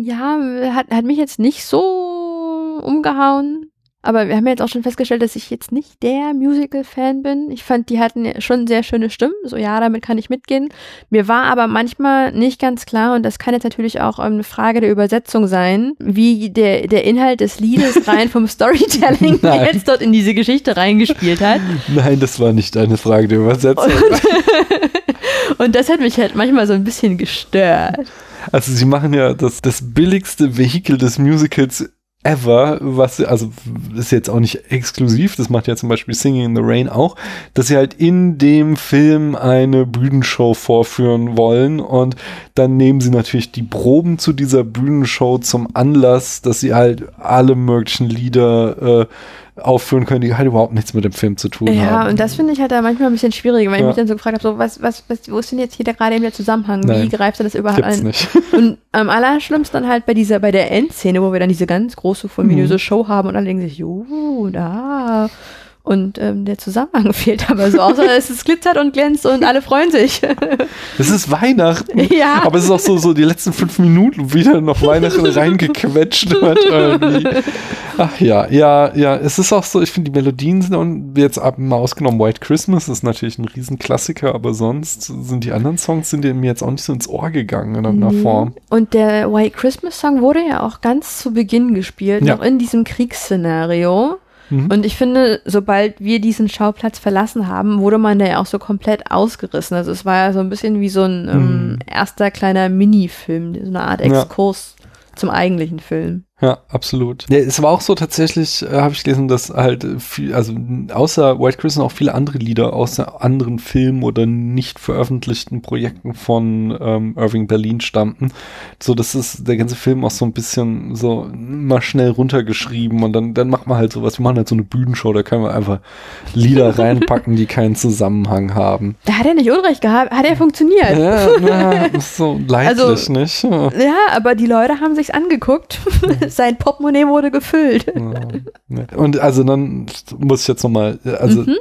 Speaker 3: ja, hat, hat mich jetzt nicht so umgehauen. Aber wir haben ja jetzt auch schon festgestellt, dass ich jetzt nicht der Musical-Fan bin. Ich fand, die hatten schon sehr schöne Stimmen. So, ja, damit kann ich mitgehen. Mir war aber manchmal nicht ganz klar, und das kann jetzt natürlich auch ähm, eine Frage der Übersetzung sein, wie der, der Inhalt des Liedes rein vom Storytelling jetzt dort in diese Geschichte reingespielt hat.
Speaker 2: Nein, das war nicht eine Frage der Übersetzung.
Speaker 3: Und das hat mich halt manchmal so ein bisschen gestört.
Speaker 2: Also sie machen ja das, das billigste Vehikel des Musicals ever, was also ist jetzt auch nicht exklusiv, das macht ja zum Beispiel Singing in the Rain auch, dass sie halt in dem Film eine Bühnenshow vorführen wollen und dann nehmen sie natürlich die Proben zu dieser Bühnenshow zum Anlass, dass sie halt alle möglichen Lieder äh, aufführen können, die halt überhaupt nichts mit dem Film zu tun
Speaker 3: Ja,
Speaker 2: haben.
Speaker 3: und das finde ich halt da manchmal ein bisschen schwierig, weil ich
Speaker 2: Ja.
Speaker 3: mich dann so gefragt habe, so, was, was, was, wo ist denn jetzt hier da gerade eben der Zusammenhang? Wie
Speaker 2: Nein.
Speaker 3: greift er das überhaupt ein?
Speaker 2: nicht.
Speaker 3: Und am allerschlimmsten dann halt bei dieser, bei der Endszene, wo wir dann diese ganz große, voluminöse
Speaker 2: Mhm.
Speaker 3: Show haben und dann denken sich, jo, da. Und ähm, der Zusammenhang fehlt aber so, außer es ist glitzert und glänzt und alle freuen sich.
Speaker 2: Es ist Weihnachten.
Speaker 3: ja.
Speaker 2: Aber es ist auch so, so die letzten fünf Minuten wieder noch Weihnachten reingequetscht wird irgendwie. Ach ja, ja, ja. Es ist auch so, ich finde, die Melodien sind und jetzt ab mal ausgenommen White Christmas ist natürlich ein Riesenklassiker, aber sonst sind die anderen Songs sind mir jetzt auch nicht so ins Ohr gegangen in irgendeiner
Speaker 3: Nee.
Speaker 2: Form.
Speaker 3: Und der White Christmas Song wurde ja auch ganz zu Beginn gespielt,
Speaker 2: Ja.
Speaker 3: noch in diesem Kriegsszenario.
Speaker 2: Mhm.
Speaker 3: Und ich finde, sobald wir diesen Schauplatz verlassen haben, wurde man da ja auch so komplett ausgerissen. Also es war ja so ein bisschen wie so ein ähm,
Speaker 2: Mhm.
Speaker 3: erster kleiner Minifilm, so eine Art
Speaker 2: Ja.
Speaker 3: Exkurs zum eigentlichen Film.
Speaker 2: Ja, absolut. Ja, es war auch so tatsächlich, äh, habe ich gelesen, dass halt viel, also außer White Christmas auch viele andere Lieder aus anderen Filmen oder nicht veröffentlichten Projekten von ähm, Irving Berlin stammten. So, das ist der ganze Film auch so ein bisschen so mal schnell runtergeschrieben und dann, dann macht man halt sowas. Wir machen halt so eine Bühnenshow, da können wir einfach Lieder reinpacken, die keinen Zusammenhang haben.
Speaker 3: Da hat er nicht Unrecht gehabt, hat er funktioniert.
Speaker 2: Ja, ist so leidlich,
Speaker 3: Also-
Speaker 2: nicht? Ja.
Speaker 3: Ja, aber die Leute haben sich's angeguckt. Sein Portemonnaie wurde gefüllt.
Speaker 2: Ja. Und also dann muss ich jetzt nochmal, also
Speaker 3: Mhm.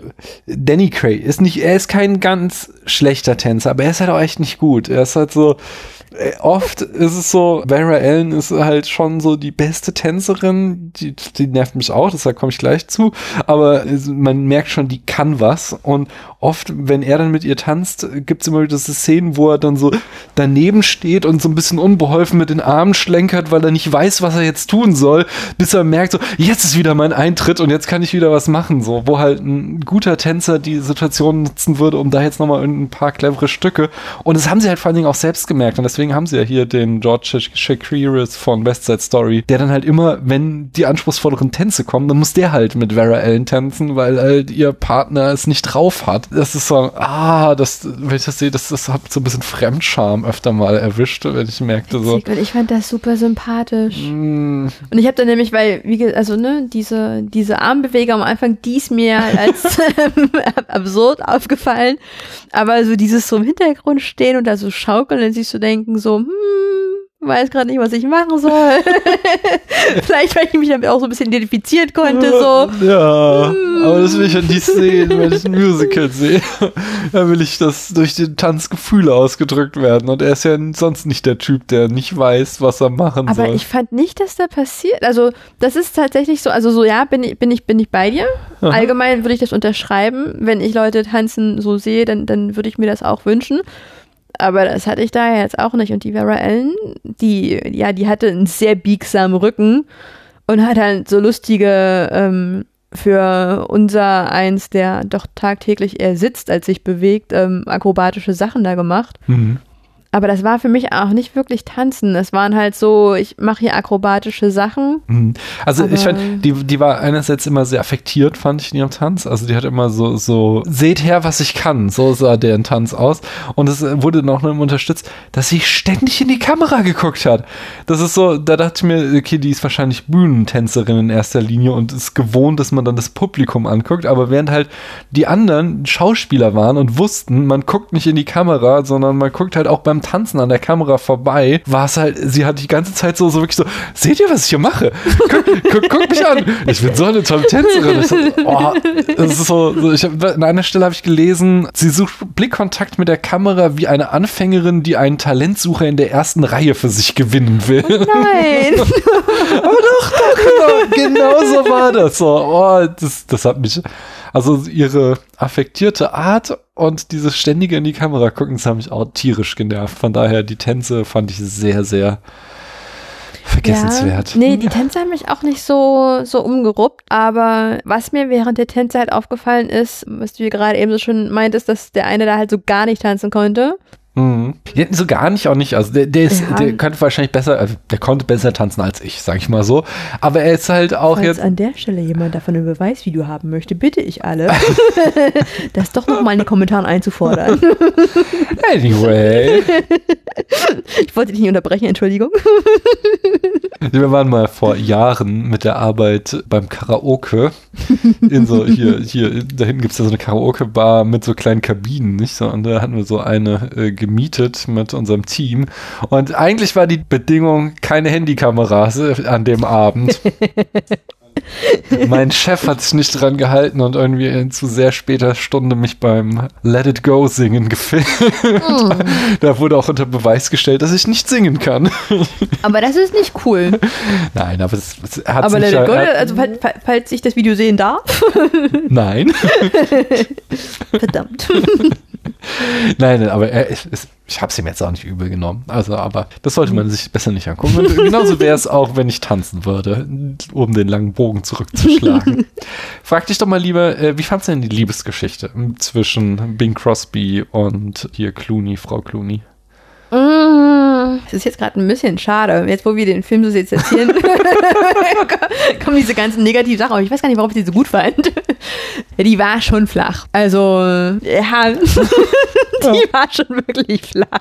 Speaker 2: Danny Cray ist nicht, er ist kein ganz schlechter Tänzer, aber er ist halt auch echt nicht gut. Er ist halt so, oft ist es so, Vera Ellen ist halt schon so die beste Tänzerin, die, die nervt mich auch, deshalb komme ich gleich zu, aber es- man merkt schon, die kann was. Und oft, wenn er dann mit ihr tanzt, gibt es immer wieder diese Szenen, wo er dann so daneben steht und so ein bisschen unbeholfen mit den Armen schlenkert, weil er nicht weiß, was er jetzt tun soll, bis er merkt, so, jetzt ist wieder mein Eintritt und jetzt kann ich wieder was machen, so, wo halt ein guter Tänzer die Situation nutzen würde, um da jetzt nochmal ein paar clevere Stücke. Und das haben sie halt vor allen Dingen auch selbst gemerkt. Und deswegen haben sie ja hier den George Shakiris von West Side Story, der dann halt immer, wenn die anspruchsvolleren Tänze kommen, dann muss der halt mit Vera Ellen tanzen, weil halt ihr Partner es nicht drauf hat. Das ist so, ah, das, wenn ich das sehe, das, das hat so ein bisschen Fremdscham öfter mal erwischt, wenn ich merkte so.
Speaker 3: Und ich fand das super sympathisch.
Speaker 2: mm,
Speaker 3: Und ich habe dann nämlich, weil, wie also ne, diese, diese Armbewegung am Anfang, die ist mir als absurd aufgefallen. Aber so dieses so im Hintergrund stehen und da so schaukeln und sich so denken, so, hm, weiß gerade nicht, was ich machen soll. Vielleicht, weil ich mich damit auch so ein bisschen identifizieren konnte, so.
Speaker 2: Ja, aber das will ich ja nicht sehen, wenn ich ein Musical sehe. Da will ich, dass durch den Tanz Gefühle ausgedrückt werden. Und er ist ja sonst nicht der Typ, der nicht weiß, was er machen
Speaker 3: Aber
Speaker 2: soll.
Speaker 3: ich fand nicht, dass da passiert. Also, das ist tatsächlich so, also so, ja, bin ich, bin ich, bin ich bei dir.
Speaker 2: Aha.
Speaker 3: Allgemein würde ich das unterschreiben. Wenn ich Leute tanzen so sehe, dann, dann würde ich mir das auch wünschen. Aber das hatte ich da jetzt auch nicht. Und die Vera Ellen, die, ja, die hatte einen sehr biegsamen Rücken und hat halt so lustige, ähm, für unser eins, der doch tagtäglich eher sitzt, als sich bewegt, ähm, akrobatische Sachen da gemacht.
Speaker 2: Mhm.
Speaker 3: Aber das war für mich auch nicht wirklich tanzen. Es waren halt so, ich mache hier akrobatische Sachen.
Speaker 2: Mhm. Also ich fand, die, die war einerseits immer sehr affektiert, fand ich in ihrem Tanz. Also die hat immer so, so, seht her, was ich kann. So sah deren Tanz aus. Und es wurde noch immer unterstützt, dass sie ständig in die Kamera geguckt hat. Das ist so, da dachte ich mir, okay, die ist wahrscheinlich Bühnentänzerin in erster Linie und ist gewohnt, dass man dann das Publikum anguckt. Aber während halt die anderen Schauspieler waren und wussten, man guckt nicht in die Kamera, sondern man guckt halt auch beim Tanzen an der Kamera vorbei, war es halt, sie hat die ganze Zeit so, so wirklich so, seht ihr, was ich hier mache? Guck, guck, guck mich an. Ich bin so eine tolle Tänzerin. Ich so, oh, das ist so, so ich hab, an einer Stelle habe ich gelesen, sie sucht Blickkontakt mit der Kamera wie eine Anfängerin, die einen Talentsucher in der ersten Reihe für sich gewinnen will.
Speaker 3: Nein.
Speaker 2: Aber doch, doch, genau, genau so war das. So, oh, das, das hat mich, also ihre affektierte Art und dieses ständige in die Kamera gucken, das hat mich auch tierisch genervt. Von daher, die Tänze fand ich sehr, sehr vergessenswert.
Speaker 3: Ja, nee, die Tänze haben mich auch nicht so, so umgeruppt. Aber was mir während der Tänze halt aufgefallen ist, was du hier gerade eben so schon meintest, dass der eine da halt so gar nicht tanzen konnte.
Speaker 2: Mhm. So gar nicht, auch nicht. Also der, der, ist,
Speaker 3: Ja.
Speaker 2: der könnte wahrscheinlich besser, also der konnte besser tanzen als ich, sag ich mal so. Aber er ist halt auch
Speaker 3: Falls
Speaker 2: jetzt.
Speaker 3: an der Stelle jemand davon ein Beweisvideo haben möchte, bitte ich alle, das doch nochmal in die Kommentare einzufordern.
Speaker 2: Anyway.
Speaker 3: Ich wollte dich nicht unterbrechen, Entschuldigung.
Speaker 2: Wir waren mal vor Jahren mit der Arbeit beim Karaoke. In so, hier, hier, da hinten gibt es ja so eine Karaoke-Bar mit so kleinen Kabinen, nicht so? Und da hatten wir so eine äh, gemietet mit unserem Team. Und eigentlich war die Bedingung keine Handykameras äh, an dem Abend. mein Chef hat sich nicht dran gehalten und irgendwie zu sehr später Stunde mich beim Let It Go singen gefilmt. da wurde auch unter Beweis gestellt, dass ich nicht singen kann.
Speaker 3: Aber das ist nicht cool.
Speaker 2: Nein, aber es, es hat
Speaker 3: Aber
Speaker 2: sich
Speaker 3: let it go, also falls ich das Video sehen darf.
Speaker 2: Nein,
Speaker 3: Verdammt.
Speaker 2: nein, nein, aber er, ich, ich habe es ihm jetzt auch nicht übel genommen. Also, aber das sollte man sich besser nicht angucken. Und genauso wäre es auch, wenn ich tanzen würde, um den langen Bogen zurückzuschlagen. Frag dich doch mal lieber, äh, wie fandst du denn die Liebesgeschichte zwischen Bing Crosby und hier Clooney, Frau Clooney?
Speaker 3: Mm, Es ist jetzt gerade ein bisschen schade. Jetzt, wo wir den Film so erzählen, kommen diese ganzen negativen Sachen. Aber ich weiß gar nicht, warum ich die so gut fand. Die war schon flach. Also, ja, die war schon wirklich flach.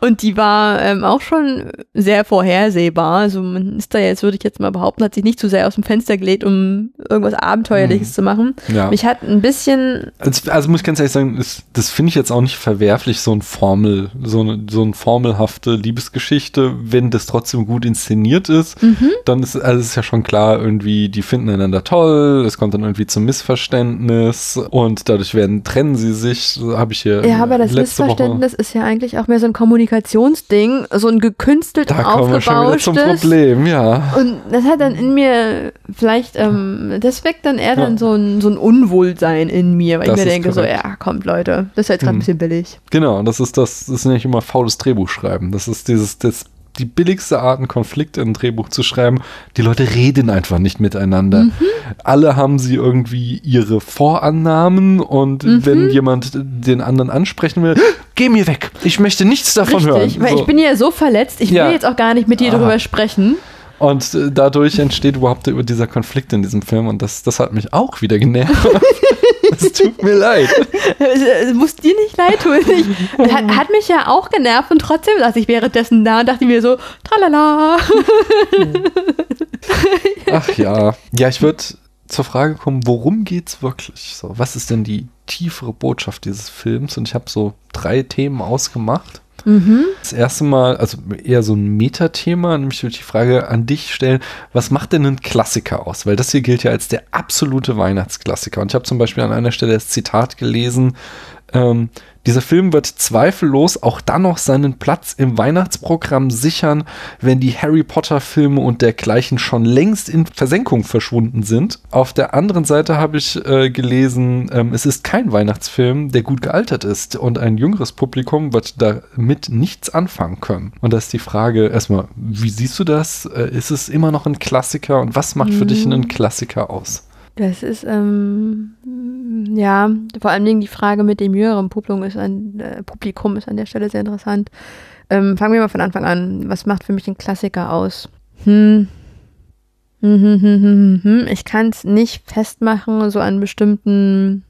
Speaker 3: Und die war ähm, auch schon sehr vorhersehbar. Also, man ist da jetzt, würde ich jetzt mal behaupten, hat sich nicht zu sehr aus dem Fenster gelegt, um irgendwas Abenteuerliches zu machen.
Speaker 2: Ja.
Speaker 3: Mich hat ein bisschen
Speaker 2: Also, also muss ich ganz ehrlich sagen, das, das finde ich jetzt auch nicht verwerflich, so ein Formel, so eine, so formelhafte Liebesgeschichte, wenn das trotzdem gut inszeniert ist, dann ist also ist ja schon klar, irgendwie, die finden einander toll, es kommt dann irgendwie zum Missverständnis und dadurch werden, trennen sie sich, so habe ich hier
Speaker 3: Ja, aber das Missverständnis ist ja eigentlich auch mehr so ein Kommunikationsding, so ein gekünstelt
Speaker 2: Woche, da kommen wir schon wieder zum. Problem, ja.
Speaker 3: Und das hat dann in mir vielleicht, ähm, das weckt dann eher dann
Speaker 2: Ja.
Speaker 3: so ein, so ein Unwohlsein in mir, weil
Speaker 2: Das
Speaker 3: ich mir denke, so,
Speaker 2: korrekt.
Speaker 3: ja, kommt Leute, das ist jetzt gerade
Speaker 2: Mhm.
Speaker 3: ein bisschen billig.
Speaker 2: Genau, das ist das, das ist nicht immer faules Drehbuch schreiben. Das ist dieses, das, die billigste Art, einen Konflikt in ein Drehbuch zu schreiben. Die Leute reden einfach nicht miteinander.
Speaker 3: Mhm.
Speaker 2: Alle haben sie irgendwie ihre Vorannahmen und
Speaker 3: Mhm.
Speaker 2: wenn jemand den anderen ansprechen will, geh mir weg. Ich möchte nichts davon
Speaker 3: Richtig,
Speaker 2: hören.
Speaker 3: weil
Speaker 2: So.
Speaker 3: ich bin ja so verletzt, ich
Speaker 2: Ja.
Speaker 3: will jetzt auch gar nicht mit dir
Speaker 2: Aha.
Speaker 3: drüber sprechen.
Speaker 2: und äh, dadurch entsteht überhaupt über dieser Konflikt in diesem Film und das, das hat mich auch wieder genervt. Es tut mir leid.
Speaker 3: Es, es muss dir nicht leid tun. Ich, hat, hat mich ja auch genervt und trotzdem saß ich währenddessen da und dachte mir so, tralala.
Speaker 2: Ach ja. Ja, ich würde zur Frage kommen, worum geht's wirklich? So, was ist denn die tiefere Botschaft dieses Films? Und ich habe so drei Themen ausgemacht.
Speaker 3: Mhm.
Speaker 2: Das erste Mal, also eher so ein Metathema, nämlich würde ich die Frage an dich stellen, was macht denn ein Klassiker aus? Weil das hier gilt ja als der absolute Weihnachtsklassiker. Und ich habe zum Beispiel an einer Stelle das Zitat gelesen, ähm, dieser Film wird zweifellos auch dann noch seinen Platz im Weihnachtsprogramm sichern, wenn die Harry Potter Filme und dergleichen schon längst in Versenkung verschwunden sind. Auf der anderen Seite habe ich äh, gelesen, ähm, es ist kein Weihnachtsfilm, der gut gealtert ist und ein jüngeres Publikum wird damit nichts anfangen können. Und da ist die Frage erstmal, wie siehst du das? Äh, ist es immer noch ein Klassiker und was macht für dich einen Klassiker aus?
Speaker 3: Das ist, ähm, ja, vor allen Dingen die Frage mit dem jüngeren Publikum ist an, äh, Publikum ist an der Stelle sehr interessant. Ähm, fangen wir mal von Anfang an. Was macht für mich ein Klassiker aus? Hm, hm, hm, hm. Ich kann es nicht festmachen, so an bestimmten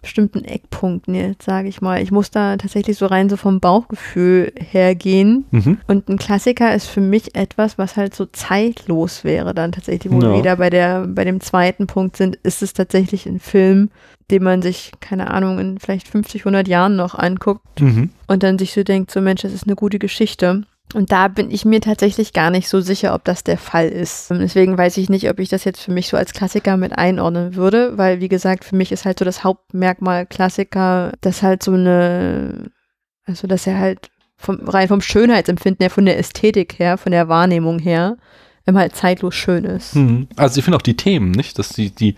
Speaker 3: bestimmten Eckpunkten jetzt, sage ich mal. Ich muss da tatsächlich so rein so vom Bauchgefühl hergehen.
Speaker 2: Mhm.
Speaker 3: Und ein Klassiker ist für mich etwas, was halt so zeitlos wäre dann tatsächlich, wo
Speaker 2: Ja.
Speaker 3: wir wieder bei der, bei dem zweiten Punkt sind, ist es tatsächlich ein Film, den man sich, keine Ahnung, in vielleicht 50, 100 Jahren noch anguckt
Speaker 2: Mhm.
Speaker 3: und dann sich so denkt, so Mensch, das ist eine gute Geschichte. Und da bin ich mir tatsächlich gar nicht so sicher, ob das der Fall ist. Und Deswegen weiß ich nicht, ob ich das jetzt für mich so als Klassiker mit einordnen würde, weil wie gesagt, für mich ist halt so das Hauptmerkmal Klassiker, dass halt so eine, also dass er halt vom, rein vom Schönheitsempfinden her, von der Ästhetik her, von der Wahrnehmung her, immer halt zeitlos schön ist.
Speaker 2: Mhm. Also ich finde auch die Themen, nicht? Dass die, die,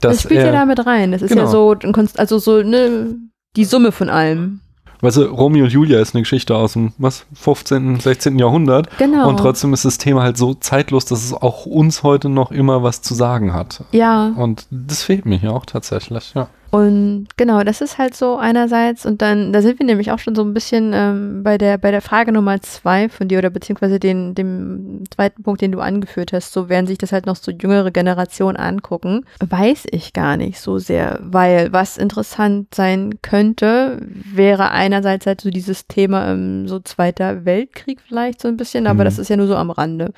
Speaker 3: Das
Speaker 2: dass
Speaker 3: spielt ja
Speaker 2: er-
Speaker 3: da mit rein. Das ist
Speaker 2: Genau.
Speaker 3: ja so, also so, ne, die Summe von allem.
Speaker 2: Weißt du, Romeo und Julia ist eine Geschichte aus dem, was, 15., 16. Jahrhundert.
Speaker 3: Genau.
Speaker 2: Und trotzdem ist das Thema halt so zeitlos, dass es auch uns heute noch immer was zu sagen hat.
Speaker 3: ja.
Speaker 2: Und das fehlt mir hier auch tatsächlich, ja.
Speaker 3: Und genau, das ist halt so einerseits und dann, da sind wir nämlich auch schon so ein bisschen ähm, bei der bei der Frage Nummer zwei von dir oder beziehungsweise den dem zweiten Punkt, den du angeführt hast, so werden sich das halt noch so jüngere Generationen angucken, weiß ich gar nicht so sehr, weil was interessant sein könnte, wäre einerseits halt so dieses Thema ähm, so Zweiter Weltkrieg vielleicht so ein bisschen, aber
Speaker 2: Mhm.
Speaker 3: das ist ja nur so am Rande.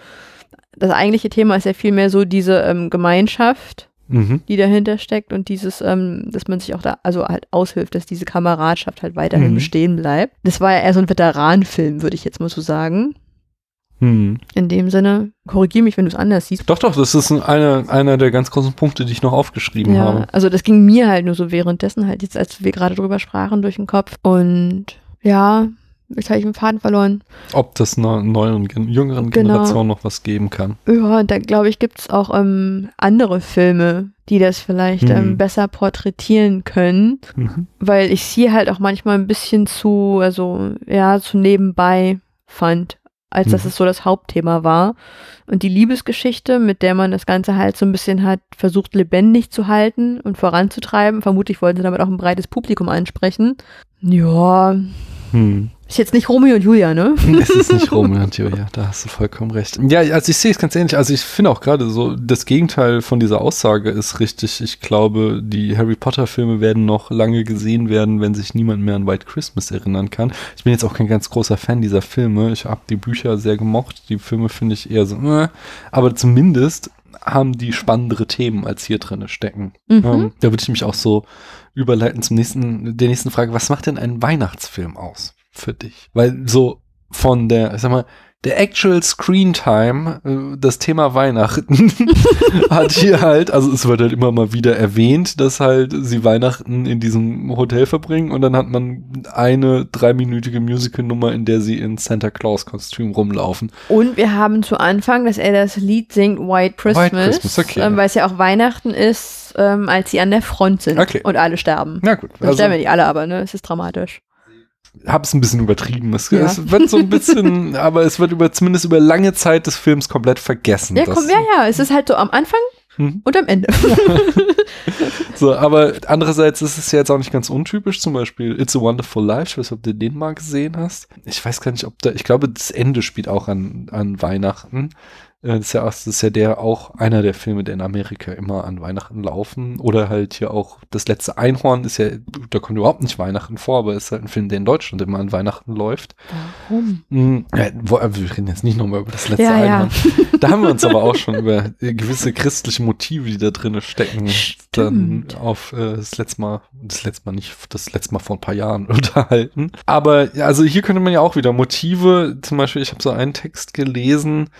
Speaker 3: Das eigentliche Thema ist ja vielmehr so diese ähm, Gemeinschaft
Speaker 2: Mhm.
Speaker 3: die dahinter steckt und dieses, ähm, dass man sich auch da, also halt aushilft, dass diese Kameradschaft halt weiterhin
Speaker 2: Mhm.
Speaker 3: bestehen bleibt. Das war ja eher so ein Veteranenfilm, würde ich jetzt mal so sagen.
Speaker 2: Hm.
Speaker 3: In dem Sinne, korrigier mich, wenn du es anders siehst.
Speaker 2: Doch, doch, das ist einer, einer der ganz großen Punkte, die ich noch aufgeschrieben
Speaker 3: Ja,
Speaker 2: habe.
Speaker 3: also das ging mir halt nur so währenddessen halt jetzt, als wir gerade drüber sprachen, durch den Kopf. Und ja, jetzt habe ich den Faden verloren.
Speaker 2: Ob das einer neuen, jüngeren
Speaker 3: Genau.
Speaker 2: Generation noch was geben kann.
Speaker 3: Ja, da glaube ich, gibt es auch ähm, andere Filme, die das vielleicht
Speaker 2: Mhm.
Speaker 3: ähm, besser porträtieren können.
Speaker 2: Mhm.
Speaker 3: weil ich sie halt auch manchmal ein bisschen zu, also ja, zu nebenbei fand, als dass
Speaker 2: Mhm.
Speaker 3: es so das Hauptthema war. Und die Liebesgeschichte, mit der man das Ganze halt so ein bisschen hat versucht lebendig zu halten und voranzutreiben, vermutlich wollten sie damit auch ein breites Publikum ansprechen. Ja,
Speaker 2: Hm.
Speaker 3: ist jetzt nicht Romeo und Julia, ne?
Speaker 2: Es ist nicht Romeo und Julia, da hast du vollkommen recht. Ja, also ich sehe es ganz ähnlich. Also ich finde auch gerade so, das Gegenteil von dieser Aussage ist richtig. Ich glaube, die Harry Potter Filme werden noch lange gesehen werden, wenn sich niemand mehr an White Christmas erinnern kann. Ich bin jetzt auch kein ganz großer Fan dieser Filme. Ich habe die Bücher sehr gemocht. Die Filme finde ich eher so, äh, aber zumindest haben die spannendere Themen als hier drinne stecken.
Speaker 3: Mhm.
Speaker 2: Ähm, da würde ich mich auch so überleiten zum nächsten, der nächsten Frage. Was macht denn ein Weihnachtsfilm aus für dich? Weil so von der, ich sag mal, der Actual Screen Time, äh, das Thema Weihnachten, hat hier halt, also es wird halt immer mal wieder erwähnt, dass halt sie Weihnachten in diesem Hotel verbringen und dann hat man eine dreiminütige Musical-Nummer, in der sie in Santa Claus-Kostüm rumlaufen.
Speaker 3: Und wir haben zu Anfang, dass er das Lied singt White Christmas,
Speaker 2: White Christmas, okay.
Speaker 3: ähm, weil es ja auch Weihnachten ist, ähm, als sie an der Front sind
Speaker 2: Okay.
Speaker 3: und alle sterben.
Speaker 2: Na gut,
Speaker 3: Also, sterben ja nicht alle, aber ne, es ist dramatisch.
Speaker 2: Habe es ein bisschen übertrieben. Es,
Speaker 3: Ja.
Speaker 2: es wird so ein bisschen, aber es wird über zumindest über lange Zeit des Films komplett vergessen.
Speaker 3: Ja, komm, ja, ja, es ist halt so am Anfang
Speaker 2: Mhm.
Speaker 3: und am Ende.
Speaker 2: So, aber andererseits ist es ja jetzt auch nicht ganz untypisch. Zum Beispiel It's a Wonderful Life. Ich weiß nicht, ob du den mal gesehen hast. Ich weiß gar nicht, ob da, ich glaube, das Ende spielt auch an, an Weihnachten. Äh, das, ist ja, das ist ja der auch einer der Filme, der in Amerika immer an Weihnachten laufen. Oder halt hier auch das letzte Einhorn ist ja, da kommt überhaupt nicht Weihnachten vor, aber ist halt ein Film, der in Deutschland immer an Weihnachten läuft.
Speaker 3: Warum?
Speaker 2: Mhm. Ja, wo, wir reden jetzt nicht nochmal über das letzte
Speaker 3: Ja.
Speaker 2: Einhorn. Da haben wir uns aber auch schon über äh, gewisse christliche Motive, die da drin stecken, dann
Speaker 3: Stimmt.
Speaker 2: auf äh, das letzte Mal, das letzte Mal nicht, das letzte Mal vor ein paar Jahren unterhalten. Aber ja, also hier könnte man ja auch wieder Motive, zum Beispiel, ich habe so einen Text gelesen,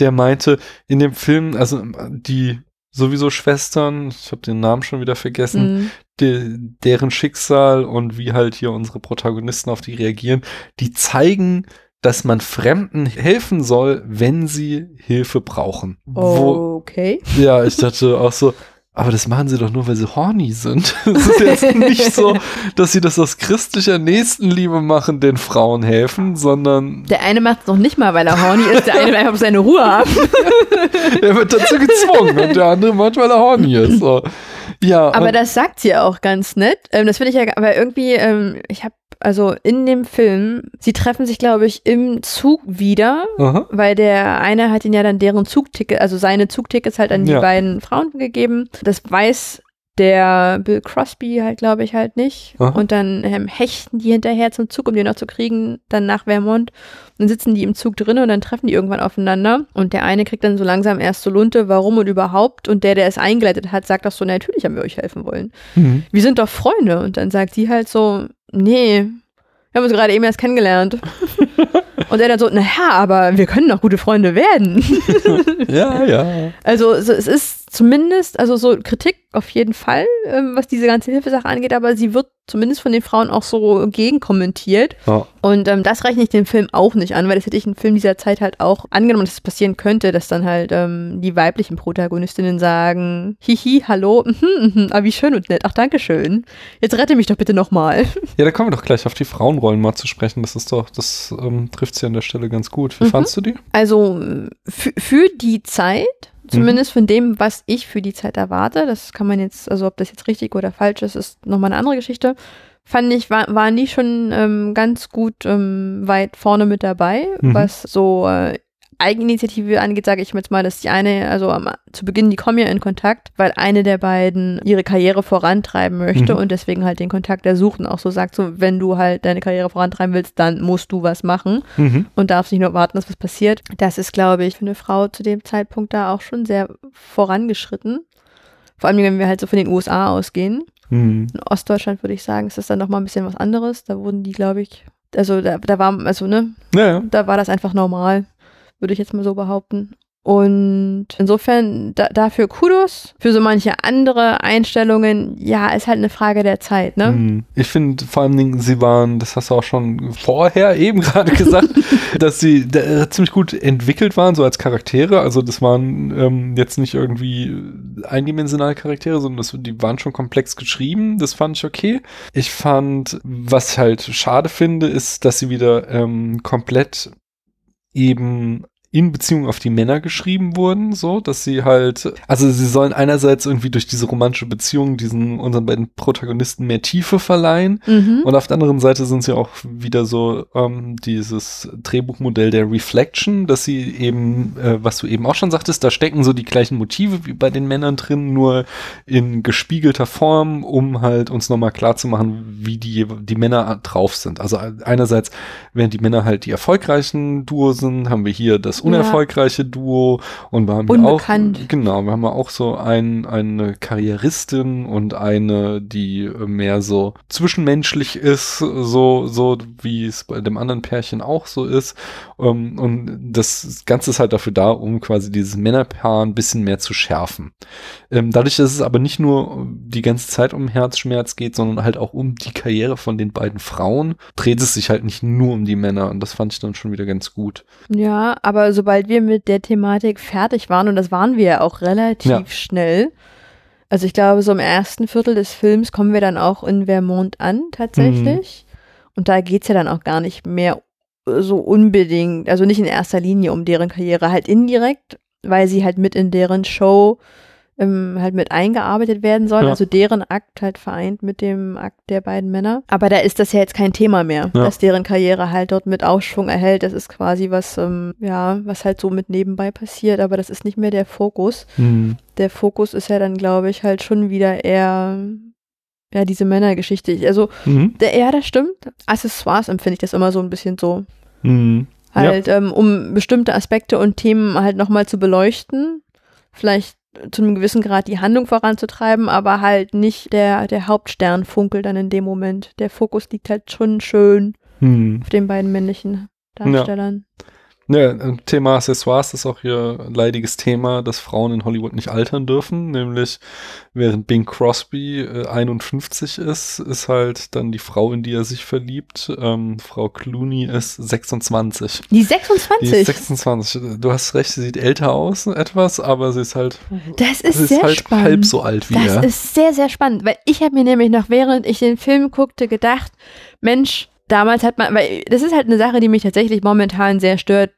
Speaker 2: der meinte, in dem Film, also die sowieso Schwestern, ich habe den Namen schon wieder vergessen,
Speaker 3: Mhm.
Speaker 2: de, deren Schicksal und wie halt hier unsere Protagonisten auf die reagieren, die zeigen, dass man Fremden helfen soll, wenn sie Hilfe brauchen. Wo,
Speaker 3: Okay.
Speaker 2: ja, ich dachte auch so, aber das machen sie doch nur, weil sie horny sind. Es ist jetzt nicht so, dass sie das aus christlicher Nächstenliebe machen, den Frauen helfen, sondern
Speaker 3: Der eine macht es noch nicht mal, weil er horny ist. Der eine will einfach seine Ruhe haben.
Speaker 2: er wird dazu gezwungen und der andere macht, weil er horny ist. So. Ja,
Speaker 3: Aber das sagt sie ja auch ganz nett. Ähm, das finde ich ja, aber irgendwie, ähm, ich habe also in dem Film, sie treffen sich, glaube ich, im Zug wieder,
Speaker 2: aha,
Speaker 3: weil der eine hat ihnen ja dann deren Zugticket, also seine Zugtickets halt an die
Speaker 2: Ja.
Speaker 3: beiden Frauen gegeben. Das weiß der Bill Crosby halt, glaube ich, halt nicht.
Speaker 2: Aha.
Speaker 3: Und dann ähm, hechten die hinterher zum Zug, um den noch zu kriegen, dann nach Vermont. Und dann sitzen die im Zug drin und dann treffen die irgendwann aufeinander. Und der eine kriegt dann so langsam erst so Lunte, warum und überhaupt. Und der, der es eingeleitet hat, sagt auch so, natürlich haben wir euch helfen wollen.
Speaker 2: mhm.
Speaker 3: Wir sind doch Freunde. Und dann sagt sie halt so, nee, wir haben uns gerade eben erst kennengelernt. und er dann so, naja, aber wir können doch gute Freunde werden.
Speaker 2: ja, ja.
Speaker 3: Also so, es ist zumindest, also so Kritik auf jeden Fall, ähm, was diese ganze Hilfesache angeht, aber sie wird zumindest von den Frauen auch so gegenkommentiert.
Speaker 2: ja.
Speaker 3: Und ähm, das rechne ich dem Film auch nicht an, weil das hätte ich in Film dieser Zeit halt auch angenommen, dass es passieren könnte, dass dann halt ähm, die weiblichen Protagonistinnen sagen, hihi, hallo, mhm, mhm, ah, wie schön und nett, ach, danke schön. Jetzt rette mich doch bitte nochmal.
Speaker 2: Ja, da kommen wir doch gleich auf die Frauenrollen mal zu sprechen. Das ist doch, das ähm, trifft sie an der Stelle ganz gut. Wie
Speaker 3: Mhm.
Speaker 2: fandst du die?
Speaker 3: Also für die Zeit, zumindest von dem, was ich für die Zeit erwarte, das kann man jetzt, also ob das jetzt richtig oder falsch ist, ist nochmal eine andere Geschichte. Fand ich, war, waren die schon ähm, ganz gut ähm, weit vorne mit dabei,
Speaker 2: Mhm.
Speaker 3: was so äh, Eigeninitiative angeht, sage ich jetzt mal, dass die eine, also am, zu Beginn, die kommen ja in Kontakt, weil eine der beiden ihre Karriere vorantreiben möchte
Speaker 2: Mhm.
Speaker 3: und deswegen halt den Kontakt ersucht und auch so sagt, so, wenn du halt deine Karriere vorantreiben willst, dann musst du was machen
Speaker 2: Mhm.
Speaker 3: und darfst nicht nur warten, dass was passiert. Das ist, glaube ich, für eine Frau zu dem Zeitpunkt da auch schon sehr vorangeschritten. Vor allem, wenn wir halt so von den USA ausgehen.
Speaker 2: Mhm.
Speaker 3: In Ostdeutschland würde ich sagen, ist das dann nochmal ein bisschen was anderes. Da wurden die, glaube ich, also da, da war, also ne,
Speaker 2: Ja, ja.
Speaker 3: da war das einfach normal, würde ich jetzt mal so behaupten. Und insofern da, dafür Kudos. Für so manche andere Einstellungen, ja, ist halt eine Frage der Zeit, ne?
Speaker 2: Mhm. Ich finde vor allen Dingen, sie waren, das hast du auch schon vorher eben gerade gesagt, dass sie da, ziemlich gut entwickelt waren, so als Charaktere. Also das waren ähm, jetzt nicht irgendwie eindimensionale Charaktere, sondern das, die waren schon komplex geschrieben. Das fand ich okay. Ich fand, was ich halt schade finde, ist, dass sie wieder ähm, komplett eben in Beziehung auf die Männer geschrieben wurden, so, dass sie halt, also sie sollen einerseits irgendwie durch diese romantische Beziehung diesen unseren beiden Protagonisten mehr Tiefe verleihen
Speaker 3: Mhm.
Speaker 2: und auf der anderen Seite sind sie auch wieder so ähm, dieses Drehbuchmodell der Reflection, dass sie eben, äh, was du eben auch schon sagtest, da stecken so die gleichen Motive wie bei den Männern drin, nur in gespiegelter Form, um halt uns nochmal klar zu machen, wie die, die Männer drauf sind. Also einerseits, während die Männer halt die erfolgreichen Duo sind, haben wir hier das unerfolgreiche Duo und wir haben hier auch,
Speaker 3: Unbekannt.
Speaker 2: genau, wir haben ja auch so ein, eine Karrieristin und eine, die mehr so zwischenmenschlich ist, so, so wie es bei dem anderen Pärchen auch so ist. Ähm, Und das Ganze ist halt dafür da, um quasi dieses Männerpaar ein bisschen mehr zu schärfen. Ähm, Dadurch, dass es aber nicht nur die ganze Zeit um Herzschmerz geht, sondern halt auch um die Karriere von den beiden Frauen, dreht es sich halt nicht nur um die Männer. Und das fand ich dann schon wieder ganz gut.
Speaker 3: Ja, aber sobald wir mit der Thematik fertig waren, und das waren wir ja auch relativ
Speaker 2: Ja.
Speaker 3: schnell, also ich glaube, so im ersten Viertel des Films kommen wir dann auch in Vermont an, tatsächlich. Und da geht's ja dann auch gar nicht mehr so unbedingt, also nicht in erster Linie um deren Karriere, halt indirekt, weil sie halt mit in deren Show ähm, halt mit eingearbeitet werden soll.
Speaker 2: Ja.
Speaker 3: Also deren Akt halt vereint mit dem Akt der beiden Männer. Aber da ist das ja jetzt kein Thema mehr,
Speaker 2: Ja.
Speaker 3: dass deren Karriere halt dort mit Aufschwung erhält. Das ist quasi was, ähm, ja, was halt so mit nebenbei passiert, aber das ist nicht mehr der Fokus.
Speaker 2: Hm.
Speaker 3: Der Fokus ist ja dann, glaube ich, halt schon wieder eher, ja, diese Männergeschichte. Also,
Speaker 2: Mhm.
Speaker 3: der, ja, das stimmt. Accessoires empfinde ich das immer so ein bisschen so.
Speaker 2: Mhm. Ja.
Speaker 3: Halt, ähm, um bestimmte Aspekte und Themen halt nochmal zu beleuchten. Vielleicht zu einem gewissen Grad die Handlung voranzutreiben, aber halt nicht der, der Hauptsternfunkel dann in dem Moment. Der Fokus liegt halt schon schön
Speaker 2: Hm.
Speaker 3: auf den beiden männlichen Darstellern.
Speaker 2: Ja, ein Thema Accessoires ist auch hier ein leidiges Thema, dass Frauen in Hollywood nicht altern dürfen. Nämlich, während Bing Crosby äh, 51 ist, ist halt dann die Frau, in die er sich verliebt. Ähm, Frau Clooney ist 26.
Speaker 3: Die
Speaker 2: Die
Speaker 3: 26.
Speaker 2: ist 26. Du hast recht, sie sieht älter aus etwas, aber sie ist halt,
Speaker 3: das ist
Speaker 2: sie ist
Speaker 3: sehr
Speaker 2: halt
Speaker 3: spannend.
Speaker 2: halb so alt wie
Speaker 3: Das
Speaker 2: er.
Speaker 3: ist sehr, sehr spannend, weil ich habe mir nämlich noch, während ich den Film guckte, gedacht, Mensch, damals hat man, weil das ist halt eine Sache, die mich tatsächlich momentan sehr stört,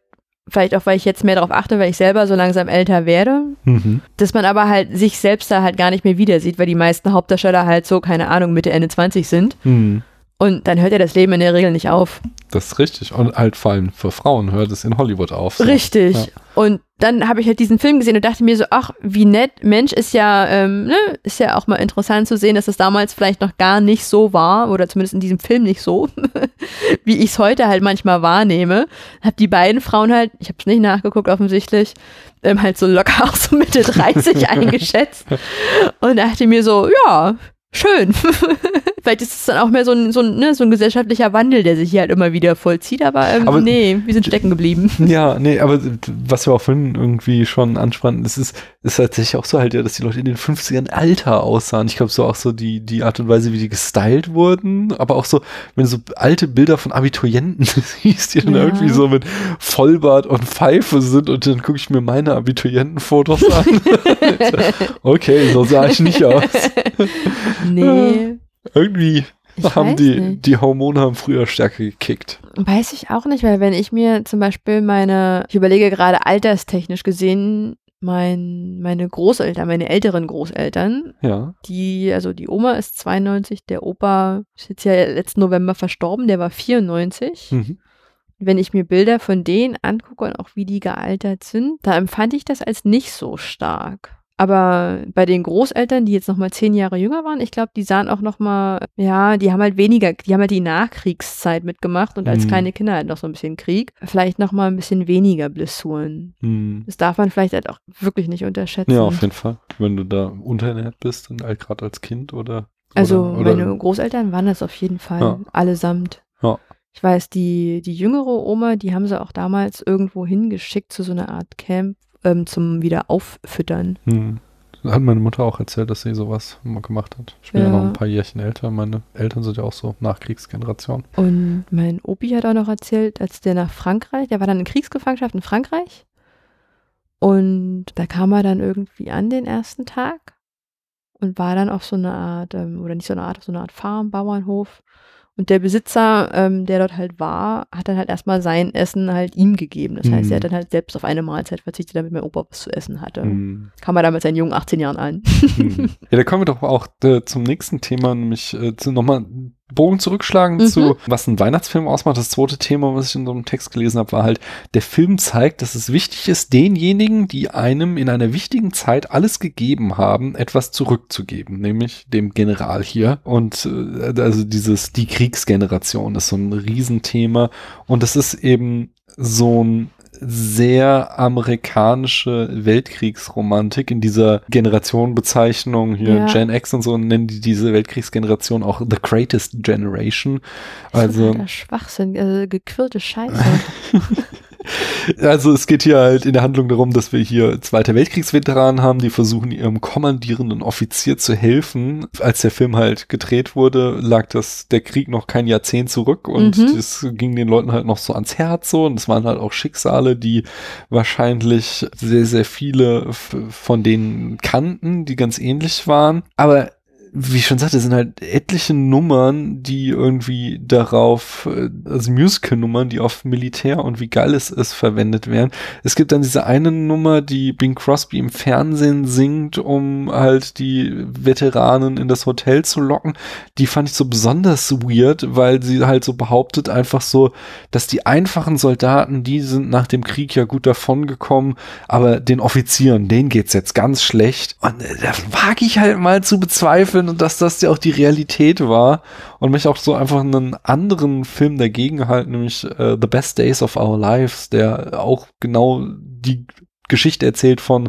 Speaker 3: vielleicht auch, weil ich jetzt mehr darauf achte, weil ich selber so langsam älter werde,
Speaker 2: Mhm.
Speaker 3: dass man aber halt sich selbst da halt gar nicht mehr wieder sieht, weil die meisten Hauptdarsteller halt so, keine Ahnung, Mitte, Ende 20 sind
Speaker 2: Mhm.
Speaker 3: Und dann hört ja das Leben in der Regel nicht auf.
Speaker 2: Das ist richtig. Und halt vor allem für Frauen hört es in Hollywood auf. So.
Speaker 3: Richtig.
Speaker 2: Ja.
Speaker 3: Und dann habe ich halt diesen Film gesehen und dachte mir so, ach, wie nett. Mensch, ist ja, ähm, ne, ist ja auch mal interessant zu sehen, dass es damals vielleicht noch gar nicht so war, oder zumindest in diesem Film nicht so, wie ich es heute halt manchmal wahrnehme. Hab die beiden Frauen halt, ich habe es nicht nachgeguckt offensichtlich, ähm, halt so locker auch so Mitte 30 eingeschätzt. Und dachte mir so, ja, schön. Vielleicht ist es dann auch mehr so ein, so, ein, ne, so ein gesellschaftlicher Wandel, der sich hier halt immer wieder vollzieht, aber, ähm,
Speaker 2: Aber-
Speaker 3: nee, wir sind stecken geblieben.
Speaker 2: Ja, nee, aber was wir auch vorhin irgendwie schon ansprachen, das ist, ist tatsächlich auch so halt, ja, dass die Leute in den 50ern älter aussahen. Ich glaube, so auch so die, die Art und Weise, wie die gestylt wurden, aber auch so, wenn du so alte Bilder von Abiturienten siehst, die dann
Speaker 3: Ja.
Speaker 2: irgendwie so mit Vollbart und Pfeife sind und dann gucke ich mir meine Abiturientenfotos an. okay, so sah ich nicht aus.
Speaker 3: Nee.
Speaker 2: Irgendwie
Speaker 3: Ich
Speaker 2: haben die,
Speaker 3: nicht.
Speaker 2: die Hormone haben früher stärker gekickt.
Speaker 3: Weiß ich auch nicht, weil wenn ich mir zum Beispiel meine, ich überlege gerade alterstechnisch gesehen, mein, meine Großeltern, meine älteren Großeltern,
Speaker 2: Ja.
Speaker 3: die, also die Oma ist 92, der Opa ist jetzt ja letzten November verstorben, der war 94.
Speaker 2: Mhm.
Speaker 3: Wenn ich mir Bilder von denen angucke und auch wie die gealtert sind, da empfand ich das als nicht so stark. Aber bei den Großeltern, die jetzt noch mal zehn Jahre jünger waren, ich glaube, die sahen auch noch mal, ja, die haben halt weniger, die haben halt die Nachkriegszeit mitgemacht und als
Speaker 2: Mhm.
Speaker 3: kleine Kinder halt noch so ein bisschen Krieg. Vielleicht noch mal ein bisschen weniger Blessuren.
Speaker 2: Hm.
Speaker 3: Das darf man vielleicht halt auch wirklich nicht unterschätzen.
Speaker 2: Ja, auf jeden Fall. Wenn du da unterernährt bist, dann halt gerade als Kind oder.
Speaker 3: Also
Speaker 2: oder,
Speaker 3: meine
Speaker 2: oder,
Speaker 3: Großeltern waren das auf jeden Fall,
Speaker 2: Ja.
Speaker 3: allesamt.
Speaker 2: Ja.
Speaker 3: Ich weiß, die, die jüngere Oma, die haben sie auch damals irgendwo hingeschickt zu so einer Art Camp ähm, zum wieder auffüttern.
Speaker 2: hm. Hat meine Mutter auch erzählt, dass sie sowas mal gemacht hat. Ich bin ja,
Speaker 3: Ja.
Speaker 2: noch ein paar Jährchen älter. Meine Eltern sind ja auch so Nachkriegsgeneration.
Speaker 3: Und mein Opi hat auch noch erzählt, als der nach Frankreich, der war dann in Kriegsgefangenschaft in Frankreich. Und da kam er dann irgendwie an den ersten Tag und war dann auf so eine Art, ähm, oder nicht so eine Art, auf so eine Art Farm, Bauernhof. Und der Besitzer, ähm, der dort halt war, hat dann halt erstmal sein Essen halt ihm gegeben. Das heißt,
Speaker 2: Mhm.
Speaker 3: er hat dann halt selbst auf eine Mahlzeit verzichtet, damit mein Opa was zu essen hatte.
Speaker 2: Hm.
Speaker 3: Kam er da mit seinen jungen 18 Jahren an.
Speaker 2: Hm. ja, da kommen wir doch auch äh, zum nächsten Thema, nämlich äh, zu nochmal Bogen zurückschlagen
Speaker 3: Mhm.
Speaker 2: zu, was ein Weihnachtsfilm ausmacht. Das zweite Thema, was ich in so einem Text gelesen habe, war halt, der Film zeigt, dass es wichtig ist, denjenigen, die einem in einer wichtigen Zeit alles gegeben haben, etwas zurückzugeben, nämlich dem General hier. Und äh, also dieses, die Kriegsgeneration ist so ein Riesenthema. Und das ist eben so ein sehr amerikanische Weltkriegsromantik in dieser Generationenbezeichnung hier
Speaker 3: Ja.
Speaker 2: Gen X und so nennen die diese Weltkriegsgeneration auch the greatest generation. Also
Speaker 3: Schwachsinn, also gequirlte Scheiße.
Speaker 2: Also es geht hier halt in der Handlung darum, dass wir hier Zweiter Weltkriegsveteranen haben, die versuchen ihrem kommandierenden Offizier zu helfen. Als der Film halt gedreht wurde, lag das der Krieg noch kein Jahrzehnt zurück und
Speaker 3: Mhm.
Speaker 2: das ging den Leuten halt noch so ans Herz so und es waren halt auch Schicksale, die wahrscheinlich sehr sehr viele von denen kannten, die ganz ähnlich waren. Aber wie ich schon sagte, sind halt etliche Nummern, die irgendwie darauf, äh, also Musical-Nummern, die auf Militär und wie geil es ist, verwendet werden. Es gibt dann diese eine Nummer, die Bing Crosby im Fernsehen singt, um halt die Veteranen in das Hotel zu locken. Die fand ich so besonders weird, weil sie halt so behauptet einfach so, dass die einfachen Soldaten, die sind nach dem Krieg ja gut davongekommen, aber den Offizieren, denen geht's jetzt ganz schlecht. Und äh, da wage ich halt mal zu bezweifeln und dass das ja auch die Realität war und mich auch so einfach einen anderen Film dagegen halten, nämlich äh, The Best Days of Our Lives, der auch genau die Geschichte erzählt von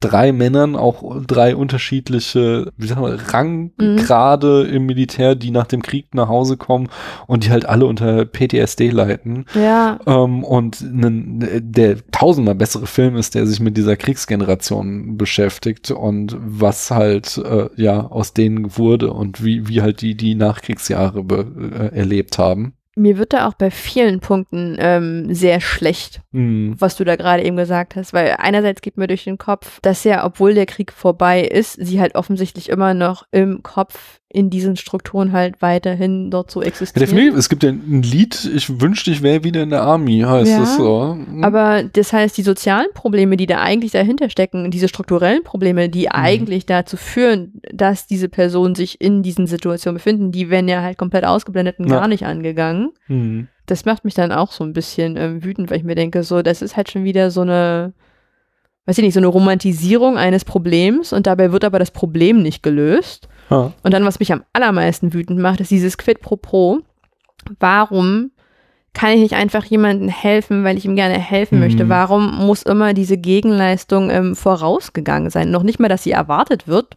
Speaker 2: drei Männern, auch drei unterschiedliche, wie sagen wir, Ranggrade mhm. im Militär, die nach dem Krieg nach Hause kommen und die halt alle unter PTSD leiten.
Speaker 3: Ja.
Speaker 2: Ähm, und nen, der tausendmal bessere Film ist, der sich mit dieser Kriegsgeneration beschäftigt und was halt äh, ja aus denen wurde und wie, wie halt die die Nachkriegsjahre be, äh, erlebt haben
Speaker 3: mir wird da auch bei vielen Punkten ähm, sehr schlecht, mhm. was du da gerade eben gesagt hast, weil einerseits geht mir durch den Kopf, dass ja, obwohl der Krieg vorbei ist, sie halt offensichtlich immer noch im Kopf in diesen Strukturen halt weiterhin dort so existieren.
Speaker 2: Ja, definitiv. Es gibt ja ein Lied, ich wünschte, ich wäre wieder in der Army, heißt ja, das so.
Speaker 3: Mhm. Aber das heißt, die sozialen Probleme, die da eigentlich dahinter stecken, diese strukturellen Probleme, die mhm. eigentlich dazu führen, dass diese Personen sich in diesen Situationen befinden, die werden ja halt komplett ausgeblendet und ja. gar nicht angegangen. Mhm. Das macht mich dann auch so ein bisschen ähm, wütend, weil ich mir denke, so, das ist halt schon wieder so eine, weiß ich nicht, so eine Romantisierung eines Problems und dabei wird aber das Problem nicht gelöst. Ja. Und dann, was mich am allermeisten wütend macht, ist dieses Quid pro Pro. Warum kann ich nicht einfach jemandem helfen, weil ich ihm gerne helfen mhm. möchte? Warum muss immer diese Gegenleistung ähm, vorausgegangen sein? Noch nicht mal, dass sie erwartet wird.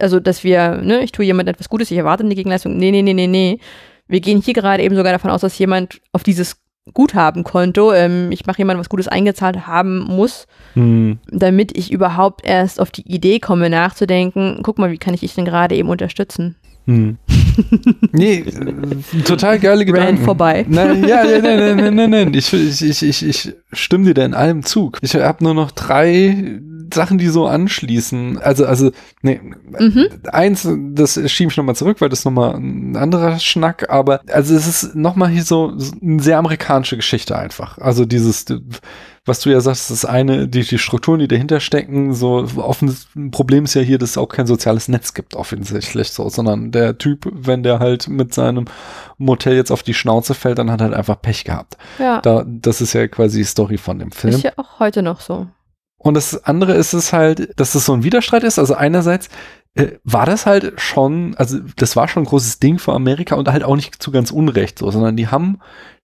Speaker 3: Also, dass wir, ne, ich tue jemandem etwas Gutes, ich erwarte eine Gegenleistung. Nee, nee, nee, nee, nee. Wir gehen hier gerade eben sogar davon aus, dass jemand auf dieses Guthabenkonto, ähm, ich mache jemandem was Gutes eingezahlt haben muss, hm. damit ich überhaupt erst auf die Idee komme, nachzudenken, guck mal, wie kann ich dich denn gerade eben unterstützen? Hm.
Speaker 2: nee, äh, total geile Gedanken.
Speaker 3: Ran vorbei.
Speaker 2: Nein, ja, nein, nein, nein, nein, nein. Ich, ich, ich, ich stimme dir da in allem Zug. Ich habe nur noch drei Sachen, die so anschließen. Also, also, nee, mhm. eins, das schiebe ich nochmal zurück, weil das nochmal ein anderer Schnack, aber also es ist nochmal hier so eine sehr amerikanische Geschichte einfach. Also dieses was du ja sagst, das eine, die, die Strukturen, die dahinter stecken, so offen, Problem ist ja hier, dass es auch kein soziales Netz gibt, offensichtlich so, sondern der Typ, wenn der halt mit seinem Motel jetzt auf die Schnauze fällt, dann hat er halt einfach Pech gehabt. Ja. Da, das ist ja quasi die Story von dem Film.
Speaker 3: Ist ja auch heute noch so.
Speaker 2: Und das andere ist es halt, dass es so ein Widerstreit ist. Also einerseits äh, war das halt schon, also das war schon ein großes Ding für Amerika und halt auch nicht zu ganz Unrecht so, sondern die haben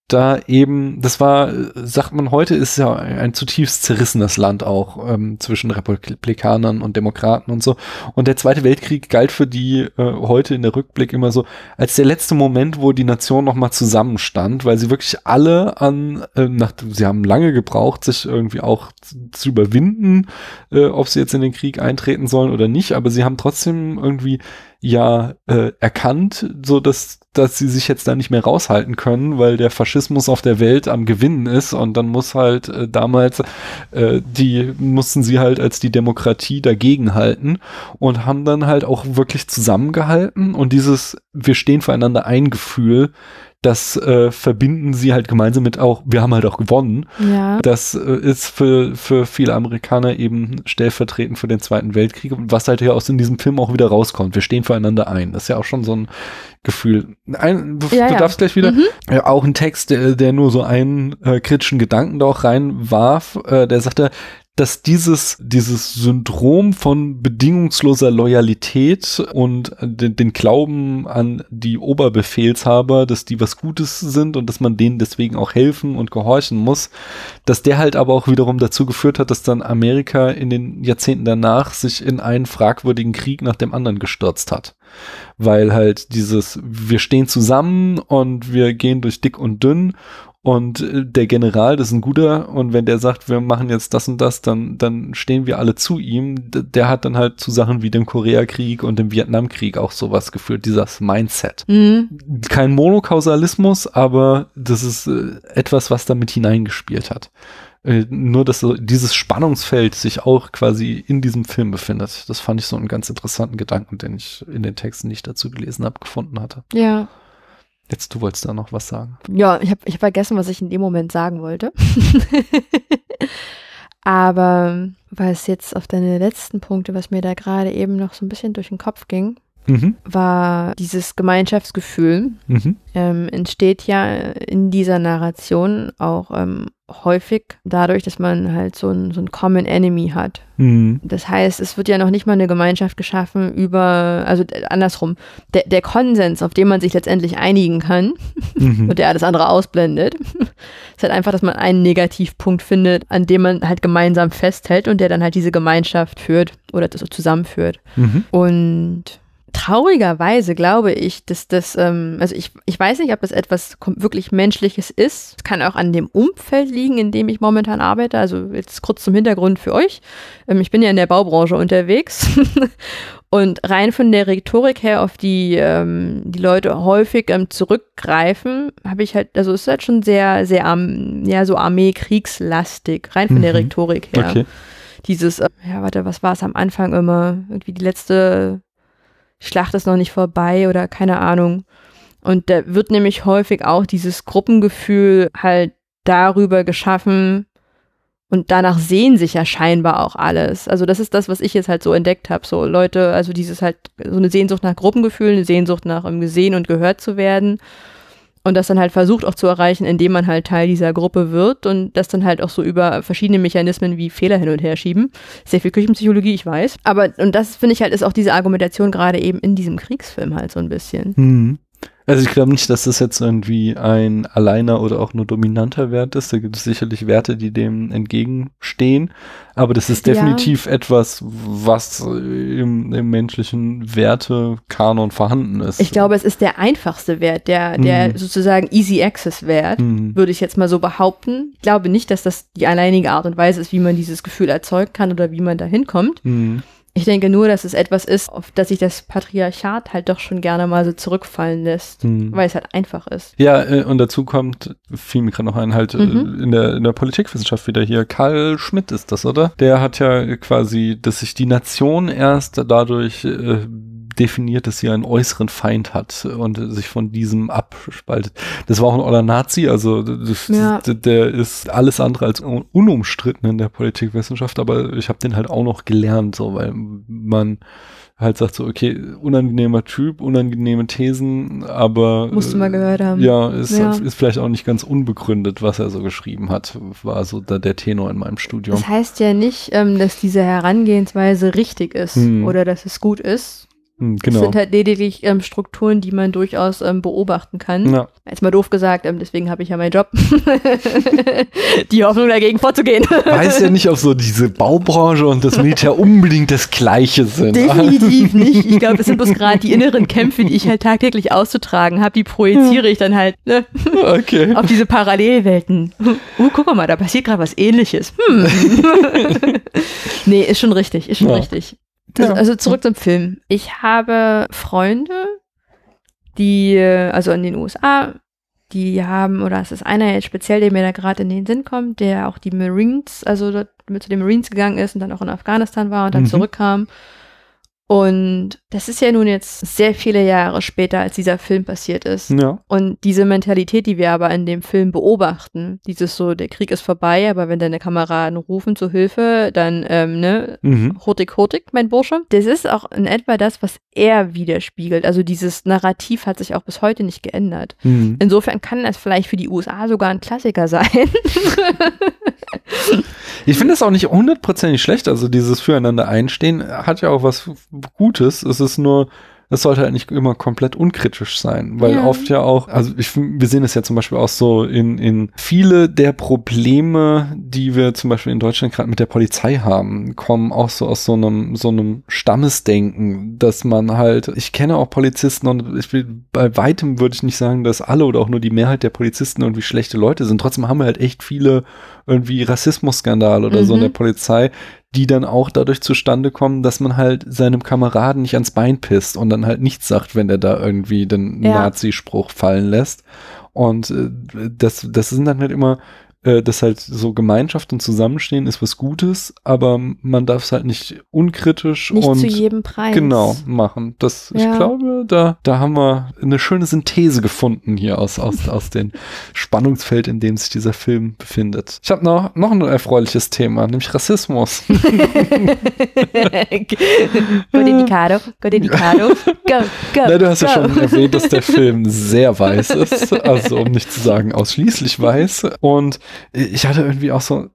Speaker 2: da eben, das war, sagt man heute, ist ja ein zutiefst zerrissenes Land auch ähm, zwischen Republikanern und Demokraten und so. Und der Zweite Weltkrieg galt für die äh, heute in der Rückblick immer so als der letzte Moment, wo die Nation nochmal zusammenstand, weil sie wirklich alle an, äh, nach, sie haben lange gebraucht, sich irgendwie auch zu, zu überwinden, äh, ob sie jetzt in den Krieg eintreten sollen oder nicht, aber sie haben trotzdem irgendwie ja äh, erkannt, so dass dass sie sich jetzt da nicht mehr raushalten können, weil der Faschismus auf der Welt am Gewinnen ist und dann muss halt äh, damals äh, die mussten sie halt als die Demokratie dagegen halten und haben dann halt auch wirklich zusammengehalten und dieses wir stehen füreinander ein Gefühl, das äh, verbinden sie halt gemeinsam mit auch, wir haben halt auch gewonnen. Ja. Das äh, ist für, für viele Amerikaner eben stellvertretend für den Zweiten Weltkrieg und was halt hier aus in diesem Film auch wieder rauskommt. Wir stehen füreinander ein. Das ist ja auch schon so ein Gefühl. Ein, du, ja, du ja. darfst gleich wieder. Mhm. Ja, auch ein Text, der, der nur so einen äh, kritischen Gedanken da auch reinwarf, äh, der sagte, dass dieses, dieses Syndrom von bedingungsloser Loyalität und den, den, Glauben an die Oberbefehlshaber, dass die was Gutes sind und dass man denen deswegen auch helfen und gehorchen muss, dass der halt aber auch wiederum dazu geführt hat, dass dann Amerika in den Jahrzehnten danach sich in einen fragwürdigen Krieg nach dem anderen gestürzt hat. Weil halt dieses, wir stehen zusammen und wir gehen durch dick und dünn und äh, der General, das ist ein guter und wenn der sagt, wir machen jetzt das und das, dann, dann stehen wir alle zu ihm. Der hat dann halt zu Sachen wie dem Koreakrieg und dem Vietnamkrieg auch sowas geführt, dieses Mindset. Mhm. Kein Monokausalismus, aber das ist äh, etwas, was damit hineingespielt hat. Äh, nur, dass so dieses Spannungsfeld sich auch quasi in diesem Film befindet. Das fand ich so einen ganz interessanten Gedanken, den ich in den Texten, die ich dazu gelesen habe, gefunden hatte.
Speaker 3: Ja.
Speaker 2: Jetzt, du wolltest da noch was sagen.
Speaker 3: Ja, ich habe ich hab vergessen, was ich in dem Moment sagen wollte. Aber was jetzt auf deine letzten Punkte, was mir da gerade eben noch so ein bisschen durch den Kopf ging, mhm. war dieses Gemeinschaftsgefühl. Mhm. Ähm, entsteht ja in dieser Narration auch ähm, häufig dadurch, dass man halt so ein, so ein Common Enemy hat. Mhm. Das heißt, es wird ja noch nicht mal eine Gemeinschaft geschaffen über, also andersrum, der, der Konsens, auf den man sich letztendlich einigen kann mhm. und der alles andere ausblendet, ist halt einfach, dass man einen Negativpunkt findet, an dem man halt gemeinsam festhält und der dann halt diese Gemeinschaft führt oder das so zusammenführt. Mhm. Und traurigerweise glaube ich, dass das, ähm, also ich, ich weiß nicht, ob das etwas wirklich Menschliches ist. Es kann auch an dem Umfeld liegen, in dem ich momentan arbeite. Also jetzt kurz zum Hintergrund für euch. Ähm, ich bin ja in der Baubranche unterwegs. Und rein von der Rhetorik her, auf die ähm, die Leute häufig ähm, zurückgreifen, habe ich halt, also es ist halt schon sehr, sehr, um, ja, so Armee-Kriegslastig, rein von mhm. der Rhetorik her. Okay. Dieses, äh, ja, warte, was war es am Anfang immer? Irgendwie die letzte Schlacht ist noch nicht vorbei oder keine Ahnung. Und da wird nämlich häufig auch dieses Gruppengefühl halt darüber geschaffen und danach sehen sich ja scheinbar auch alles. Also das ist das, was ich jetzt halt so entdeckt habe. So Leute, also dieses halt so eine Sehnsucht nach Gruppengefühl, eine Sehnsucht nach um, gesehen und gehört zu werden und das dann halt versucht auch zu erreichen, indem man halt Teil dieser Gruppe wird und das dann halt auch so über verschiedene Mechanismen wie Fehler hin und her schieben. Sehr viel Küchenpsychologie, ich weiß. Aber, und das finde ich halt, ist auch diese Argumentation gerade eben in diesem Kriegsfilm halt so ein bisschen.
Speaker 2: Mhm. Also ich glaube nicht, dass das jetzt irgendwie ein alleiner oder auch nur dominanter Wert ist. Da gibt es sicherlich Werte, die dem entgegenstehen. Aber das ist definitiv ja. etwas, was im, im menschlichen Wertekanon vorhanden ist.
Speaker 3: Ich glaube, es ist der einfachste Wert, der, der mhm. sozusagen Easy Access Wert, mhm. würde ich jetzt mal so behaupten. Ich glaube nicht, dass das die alleinige Art und Weise ist, wie man dieses Gefühl erzeugen kann oder wie man da hinkommt. Mhm. Ich denke nur, dass es etwas ist, auf das sich das Patriarchat halt doch schon gerne mal so zurückfallen lässt, hm. weil es halt einfach ist.
Speaker 2: Ja, äh, und dazu kommt, fiel mir gerade noch ein, halt äh, mhm. in, der, in der Politikwissenschaft wieder hier, Karl Schmidt ist das, oder? Der hat ja quasi, dass sich die Nation erst dadurch äh, definiert, dass sie einen äußeren Feind hat und sich von diesem abspaltet. Das war auch ein oller Nazi, also das, ja. der ist alles andere als unumstritten in der Politikwissenschaft, aber ich habe den halt auch noch gelernt, so weil man halt sagt so, okay, unangenehmer Typ, unangenehme Thesen, aber
Speaker 3: musst du mal gehört haben.
Speaker 2: Ja, ist, ja. ist vielleicht auch nicht ganz unbegründet, was er so geschrieben hat, war so da der Tenor in meinem Studium.
Speaker 3: Das heißt ja nicht, ähm, dass diese Herangehensweise richtig ist hm. oder dass es gut ist,
Speaker 2: genau.
Speaker 3: Das sind halt lediglich ähm, Strukturen, die man durchaus ähm, beobachten kann. Ja. Jetzt mal doof gesagt, ähm, deswegen habe ich ja meinen Job. die Hoffnung dagegen vorzugehen.
Speaker 2: Weiß ja nicht, ob so diese Baubranche und das Militär unbedingt das Gleiche sind.
Speaker 3: Definitiv nicht. Ich glaube, es sind bloß gerade die inneren Kämpfe, die ich halt tagtäglich auszutragen habe, die projiziere ich dann halt ne?
Speaker 2: okay.
Speaker 3: auf diese Parallelwelten. Uh, guck mal, da passiert gerade was ähnliches. Hm. nee, ist schon richtig, ist schon ja. richtig. Das, ja. Also zurück zum Film. Ich habe Freunde, die, also in den USA, die haben, oder es ist einer jetzt speziell, der mir da gerade in den Sinn kommt, der auch die Marines, also dort mit zu den Marines gegangen ist und dann auch in Afghanistan war und dann mhm. zurückkam und das ist ja nun jetzt sehr viele Jahre später, als dieser Film passiert ist.
Speaker 2: Ja.
Speaker 3: Und diese Mentalität, die wir aber in dem Film beobachten, dieses so, der Krieg ist vorbei, aber wenn deine Kameraden rufen zu Hilfe, dann, ähm, ne, mhm. hurtig, hurtig, mein Bursche. Das ist auch in etwa das, was er widerspiegelt. Also dieses Narrativ hat sich auch bis heute nicht geändert. Mhm. Insofern kann es vielleicht für die USA sogar ein Klassiker sein.
Speaker 2: ich finde es auch nicht hundertprozentig schlecht. Also dieses Füreinander einstehen hat ja auch was Gutes. Es ist nur es sollte halt nicht immer komplett unkritisch sein, weil
Speaker 3: Ja.
Speaker 2: oft ja auch, also ich, wir sehen es ja zum Beispiel auch so in, in viele der Probleme, die wir zum Beispiel in Deutschland gerade mit der Polizei haben, kommen auch so aus so einem, so einem Stammesdenken, dass man halt, ich kenne auch Polizisten und ich will, bei weitem würde ich nicht sagen, dass alle oder auch nur die Mehrheit der Polizisten irgendwie schlechte Leute sind. Trotzdem haben wir halt echt viele irgendwie Rassismusskandale oder so in
Speaker 3: Mhm.
Speaker 2: der Polizei, die dann auch dadurch zustande kommen, dass man halt seinem Kameraden nicht ans Bein pisst und dann halt nichts sagt, wenn er da irgendwie den
Speaker 3: Ja.
Speaker 2: Nazi-Spruch fallen lässt. Und äh, das, das sind dann halt immer, äh, dass halt so Gemeinschaft und Zusammenstehen ist was Gutes, aber man darf es halt nicht unkritisch
Speaker 3: Nicht
Speaker 2: und
Speaker 3: zu jedem Preis.
Speaker 2: genau machen. Das, ich
Speaker 3: Ja.
Speaker 2: glaube, da, da haben wir eine schöne Synthese gefunden hier aus, aus, aus dem Spannungsfeld, in dem sich dieser Film befindet. Ich habe noch, noch ein erfreuliches Thema, nämlich Rassismus.
Speaker 3: go dedicado, go dedicado, go, go.
Speaker 2: Na, du hast ja
Speaker 3: go.
Speaker 2: schon erwähnt, dass der Film sehr weiß ist, also um nicht zu sagen ausschließlich weiß. Und ich hatte irgendwie auch so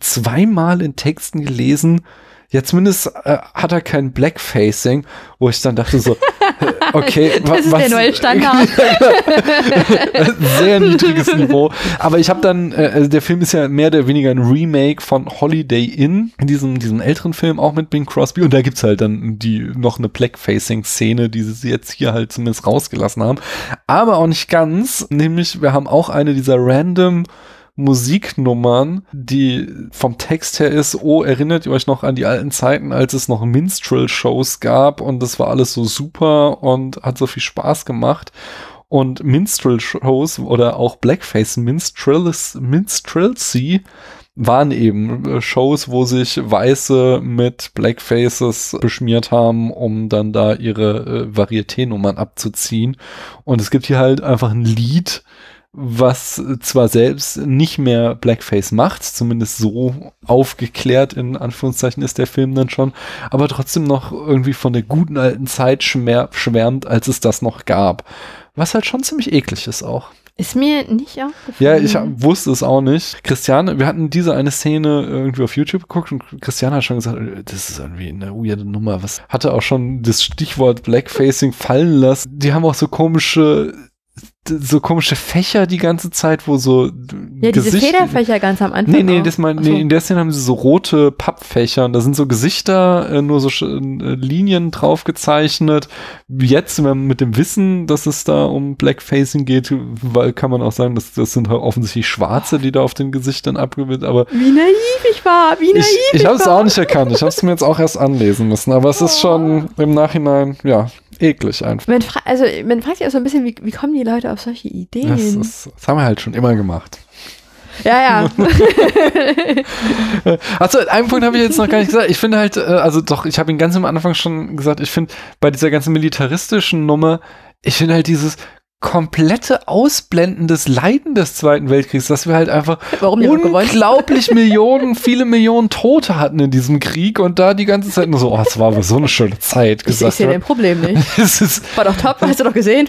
Speaker 2: zweimal in Texten gelesen, ja, zumindest äh, hat er kein Blackfacing, wo ich dann dachte so, äh, okay, wa-
Speaker 3: Das ist
Speaker 2: was,
Speaker 3: der neue Standard.
Speaker 2: Sehr niedriges Niveau. Aber ich habe dann, äh, also der Film ist ja mehr oder weniger ein Remake von Holiday Inn, in diesem, diesem älteren Film, auch mit Bing Crosby. Und da gibt's halt dann die noch eine Blackfacing-Szene, die sie jetzt hier halt zumindest rausgelassen haben. Aber auch nicht ganz, nämlich wir haben auch eine dieser random Musiknummern, die vom Text her ist, oh, erinnert ihr euch noch an die alten Zeiten, als es noch Minstrel-Shows gab und das war alles so super und hat so viel Spaß gemacht. Und Minstrel-Shows oder auch Blackface Minstrels, Minstrelsy waren eben äh, Shows, wo sich Weiße mit Blackfaces beschmiert haben, um dann da ihre äh, Varieté-Nummern abzuziehen. Und es gibt hier halt einfach ein Lied, was zwar selbst nicht mehr Blackface macht, zumindest so aufgeklärt in Anführungszeichen ist der Film dann schon, aber trotzdem noch irgendwie von der guten alten Zeit schwärmt, als es das noch gab. Was halt schon ziemlich eklig ist auch.
Speaker 3: Ist mir nicht aufgefallen.
Speaker 2: Ja, ich wusste es auch nicht. Christiane, wir hatten diese eine Szene irgendwie auf YouTube geguckt und Christiane hat schon gesagt, äh, das ist irgendwie eine weirde Nummer. Was hatte auch schon das Stichwort Blackfacing fallen lassen. Die haben auch so komische so komische Fächer die ganze Zeit, wo so
Speaker 3: Ja, diese
Speaker 2: Gesicht-
Speaker 3: Federfächer ganz am Anfang.
Speaker 2: Nee, nee,
Speaker 3: auch.
Speaker 2: das mal,
Speaker 3: so.
Speaker 2: nee, in der Szene haben sie so rote Pappfächer und da sind so Gesichter, äh, nur so äh, Linien drauf gezeichnet. Jetzt wenn man mit dem Wissen, dass es da um Blackfacing geht, weil kann man auch sagen, dass das sind halt offensichtlich Schwarze, die da auf den Gesichtern abgebildet, aber
Speaker 3: Wie naiv ich war, wie naiv
Speaker 2: ich, ich habe es
Speaker 3: war.
Speaker 2: auch nicht erkannt. Ich habe es mir jetzt auch erst anlesen müssen, aber es ist schon im Nachhinein, ja, eklig einfach.
Speaker 3: Man, also, man fragt sich auch so ein bisschen, wie, wie kommen die Leute auf solche Ideen?
Speaker 2: Das, ist, das haben wir halt schon immer gemacht.
Speaker 3: ja, ja.
Speaker 2: Also, einen Punkt habe ich jetzt noch gar nicht gesagt. Ich finde halt, äh, also doch, ich habe ihn ganz am Anfang schon gesagt, ich finde bei dieser ganzen militaristischen Nummer, ich finde halt dieses komplette Ausblenden des Leiden des Zweiten Weltkriegs, dass wir halt einfach
Speaker 3: Warum
Speaker 2: unglaublich Millionen, viele Millionen Tote hatten in diesem Krieg und da die ganze Zeit nur so, oh, es war aber so eine schöne Zeit
Speaker 3: Ich, ich
Speaker 2: gesagt
Speaker 3: sehe dein
Speaker 2: wird.
Speaker 3: Problem nicht.
Speaker 2: Es ist,
Speaker 3: War doch top, hast du doch gesehen.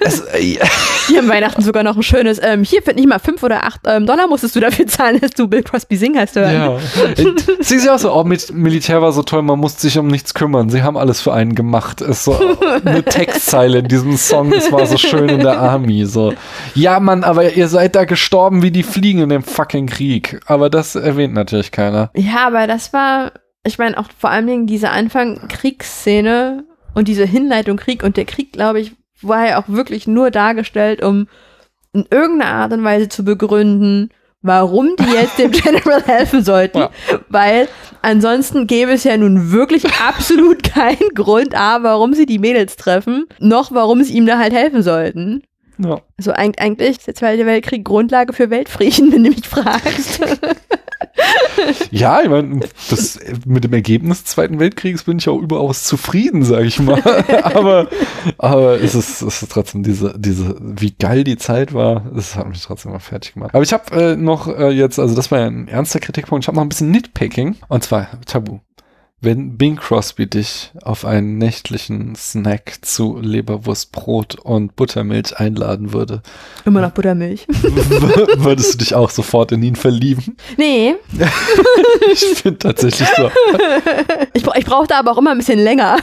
Speaker 2: es, äh,
Speaker 3: Hier am Weihnachten sogar noch ein schönes, ähm, hier für nicht mal 5 oder 8 ähm, Dollar musstest du dafür zahlen, dass du Bill Crosby singen hast.
Speaker 2: Ja. Sie ist ja auch so, oh, mit Militär war so toll, man musste sich um nichts kümmern. Sie haben alles für einen gemacht. Ist so eine Textzeile in diesem Song, es war so schön in der Army. So, ja, Mann, aber ihr seid da gestorben wie die Fliegen in dem fucking Krieg. Aber das erwähnt natürlich keiner.
Speaker 3: Ja, aber das war, ich meine, auch vor allen Dingen diese Anfang-Kriegsszene und diese Hinleitung Krieg und der Krieg, glaube ich, war ja auch wirklich nur dargestellt, um in irgendeiner Art und Weise zu begründen, warum die jetzt dem General helfen sollten,
Speaker 2: Ja.
Speaker 3: weil ansonsten gäbe es ja nun wirklich absolut keinen Grund, A, warum sie die Mädels treffen, noch warum sie ihm da halt helfen sollten.
Speaker 2: Ja.
Speaker 3: Also eig eigentlich ist der Zweite Weltkrieg Grundlage für Weltfrieden, wenn du mich fragst.
Speaker 2: Ja, ich meine, das mit dem Ergebnis des Zweiten Weltkriegs bin ich auch überaus zufrieden, sage ich mal. aber, aber es ist, es ist trotzdem diese, diese, wie geil die Zeit war, das hat mich trotzdem mal fertig gemacht. Aber ich habe äh, noch äh, jetzt, also das war ja ein ernster Kritikpunkt, ich habe noch ein bisschen Nitpicking und zwar Tabu. Wenn Bing Crosby dich auf einen nächtlichen Snack zu Leberwurstbrot und Buttermilch einladen würde,
Speaker 3: Immer noch Buttermilch.
Speaker 2: würdest du dich auch sofort in ihn verlieben?
Speaker 3: Nee,
Speaker 2: Ich finde tatsächlich so.
Speaker 3: ich, ich brauchte aber auch immer ein bisschen länger.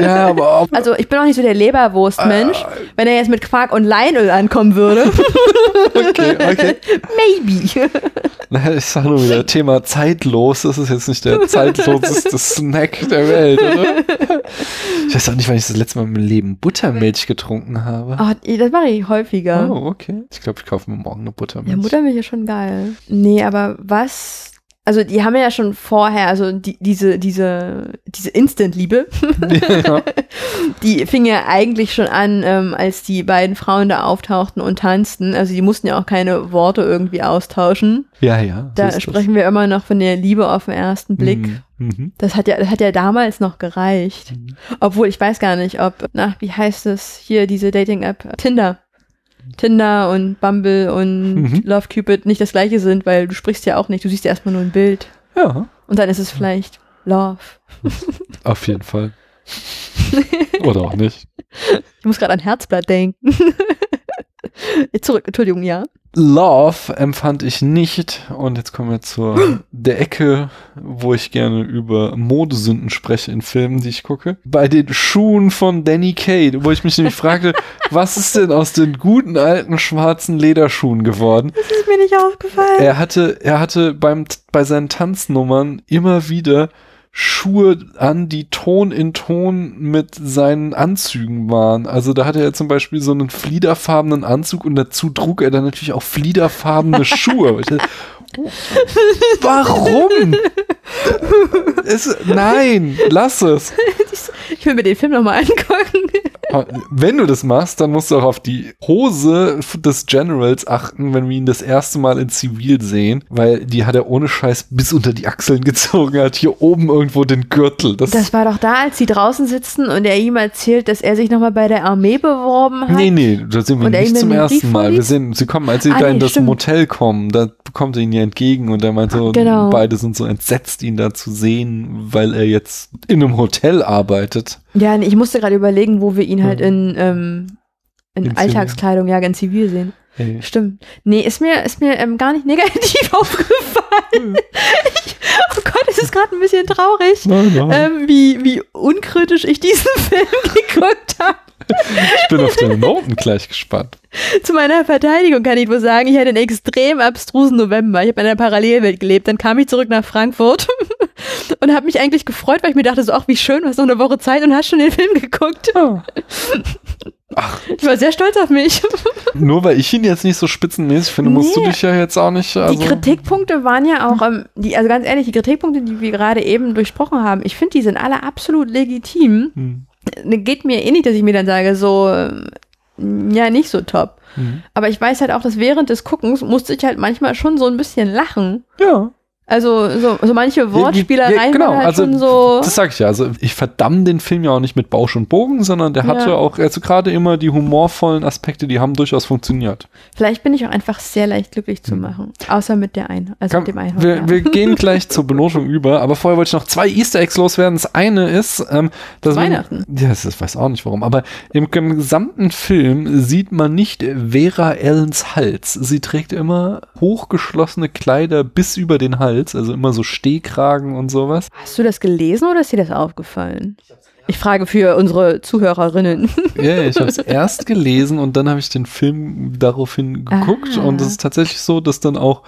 Speaker 2: Ja, aber ob,
Speaker 3: Also ich bin auch nicht so der Leberwurstmensch. Wenn er jetzt mit Quark und Leinöl ankommen würde,
Speaker 2: okay, okay.
Speaker 3: maybe.
Speaker 2: Na, Ich sag nur wieder, Thema zeitlos, das ist jetzt nicht der zeitloseste Snack der Welt, oder? Ich weiß auch nicht, wann ich das letzte Mal meinem Leben Buttermilch getrunken habe.
Speaker 3: Oh, das mache ich häufiger.
Speaker 2: Oh, okay. Ich glaube, ich kaufe mir morgen eine Buttermilch.
Speaker 3: Ja, Muttermilch ist schon geil. Nee, aber was. Also die haben ja schon vorher, also die, diese, diese, diese Instant-Liebe,
Speaker 2: ja.
Speaker 3: die fing ja eigentlich schon an, ähm, als die beiden Frauen da auftauchten und tanzten. Also die mussten ja auch keine Worte irgendwie austauschen.
Speaker 2: ja, ja.
Speaker 3: Da
Speaker 2: so ist
Speaker 3: sprechen wir immer noch von der Liebe auf den ersten
Speaker 2: das.
Speaker 3: Blick.
Speaker 2: Mhm. Mhm.
Speaker 3: Das hat ja, das hat ja damals noch gereicht. Obwohl, ich weiß gar nicht, ob, na, wie heißt es hier, diese Dating-App? Tinder. Tinder und Bumble und
Speaker 2: Mhm.
Speaker 3: Love Cupid nicht das gleiche sind, weil du sprichst ja auch nicht, du siehst ja erstmal nur ein Bild.
Speaker 2: Ja,
Speaker 3: Und dann ist es vielleicht Love.
Speaker 2: auf jeden Fall. Oder auch nicht.
Speaker 3: Ich muss gerade an Herzblatt denken. Zurück, Entschuldigung, ja.
Speaker 2: Love empfand ich nicht. Und jetzt kommen wir zur der Ecke, wo ich gerne über Modesünden spreche in Filmen, die ich gucke. Bei den Schuhen von Danny Kaye, wo ich mich nämlich fragte, was ist denn aus den guten alten schwarzen Lederschuhen geworden?
Speaker 3: Das ist mir nicht aufgefallen.
Speaker 2: Er hatte, er hatte beim, bei seinen Tanznummern immer wieder Schuhe an, die Ton in Ton mit seinen Anzügen waren. Also da hatte er zum Beispiel so einen fliederfarbenen Anzug und dazu trug er dann natürlich auch fliederfarbene Schuhe. Warum? Es, nein, lass es.
Speaker 3: Ich will mir den Film nochmal angucken.
Speaker 2: Wenn du das machst, dann musst du auch auf die Hose des Generals achten, wenn wir ihn das erste Mal in Zivil sehen, weil die hat er ohne Scheiß bis unter die Achseln gezogen, hat hier oben irgendwo den Gürtel. Das,
Speaker 3: Das war doch da, als sie draußen sitzen und er ihm erzählt, dass er sich nochmal bei der Armee beworben hat.
Speaker 2: nee, nee, da sind wir nicht zum ersten Mal. Wir sehen, sie kommen, als sie
Speaker 3: Ah,
Speaker 2: da
Speaker 3: nee,
Speaker 2: in das
Speaker 3: stimmt.
Speaker 2: Motel kommen, da kommt er ihnen ja entgegen und er meint so,
Speaker 3: Genau.
Speaker 2: beide sind so entsetzt, ihn da zu sehen, weil er jetzt in einem Hotel arbeitet.
Speaker 3: Ja, nee, ich musste gerade überlegen, wo wir ihn halt in, ähm, in
Speaker 2: In
Speaker 3: Alltagskleidung, ja, ganz zivil sehen.
Speaker 2: Hey.
Speaker 3: Stimmt. Nee, ist mir, ist mir ähm, gar nicht negativ aufgefallen. Ich, oh Gott, es ist gerade ein bisschen traurig,
Speaker 2: Nein, nein.
Speaker 3: ähm, wie, wie unkritisch ich diesen Film geguckt habe.
Speaker 2: ich bin auf deine Noten gleich gespannt.
Speaker 3: Zu meiner Verteidigung kann ich wohl sagen, ich hatte einen extrem abstrusen November. Ich habe in einer Parallelwelt gelebt. Dann kam ich zurück nach Frankfurt und habe mich eigentlich gefreut, weil ich mir dachte, so, ach, wie schön, du hast noch eine Woche Zeit und hast schon den Film geguckt. Ich war sehr stolz auf mich.
Speaker 2: Nur weil ich ihn jetzt nicht so spitzenmäßig finde, musst du
Speaker 3: Nee.
Speaker 2: dich ja jetzt auch nicht. Also,
Speaker 3: die Kritikpunkte waren ja auch, ähm, die, also ganz ehrlich, die Kritikpunkte, die wir gerade eben durchsprochen haben, ich finde, die sind alle absolut legitim.
Speaker 2: Hm,
Speaker 3: Geht mir eh nicht, dass ich mir dann sage, so, ja, nicht so top.
Speaker 2: hm.
Speaker 3: Aber ich weiß halt auch, dass während des Guckens musste ich halt manchmal schon so ein bisschen lachen.
Speaker 2: Ja.
Speaker 3: Also so, so manche Wortspielereien
Speaker 2: Ja, genau,
Speaker 3: halt
Speaker 2: also
Speaker 3: so.
Speaker 2: das sag ich ja. Also ich verdamme den Film ja auch nicht mit Bausch und Bogen, sondern der hatte
Speaker 3: Ja.
Speaker 2: auch, also gerade immer die humorvollen Aspekte, die haben durchaus funktioniert.
Speaker 3: Vielleicht bin ich auch einfach sehr leicht glücklich zu machen. Außer mit der einen, also
Speaker 2: Komm,
Speaker 3: mit dem Einhorn.
Speaker 2: wir,
Speaker 3: ja.
Speaker 2: wir gehen gleich zur Benotung über, aber vorher wollte ich noch zwei Easter Eggs loswerden. Das eine ist, ähm, dass man-
Speaker 3: Weihnachten.
Speaker 2: Ja, das ist, weiß auch nicht warum, aber im, im gesamten Film sieht man nicht Vera Ellens Hals. Sie trägt immer hochgeschlossene Kleider bis über den Hals, also immer so Stehkragen und sowas.
Speaker 3: Hast du das gelesen oder ist dir das aufgefallen? Ich frage für unsere Zuhörerinnen.
Speaker 2: Ja, ich habe es erst gelesen und dann habe ich den Film daraufhin geguckt
Speaker 3: Ah.
Speaker 2: und es ist tatsächlich so, dass dann auch,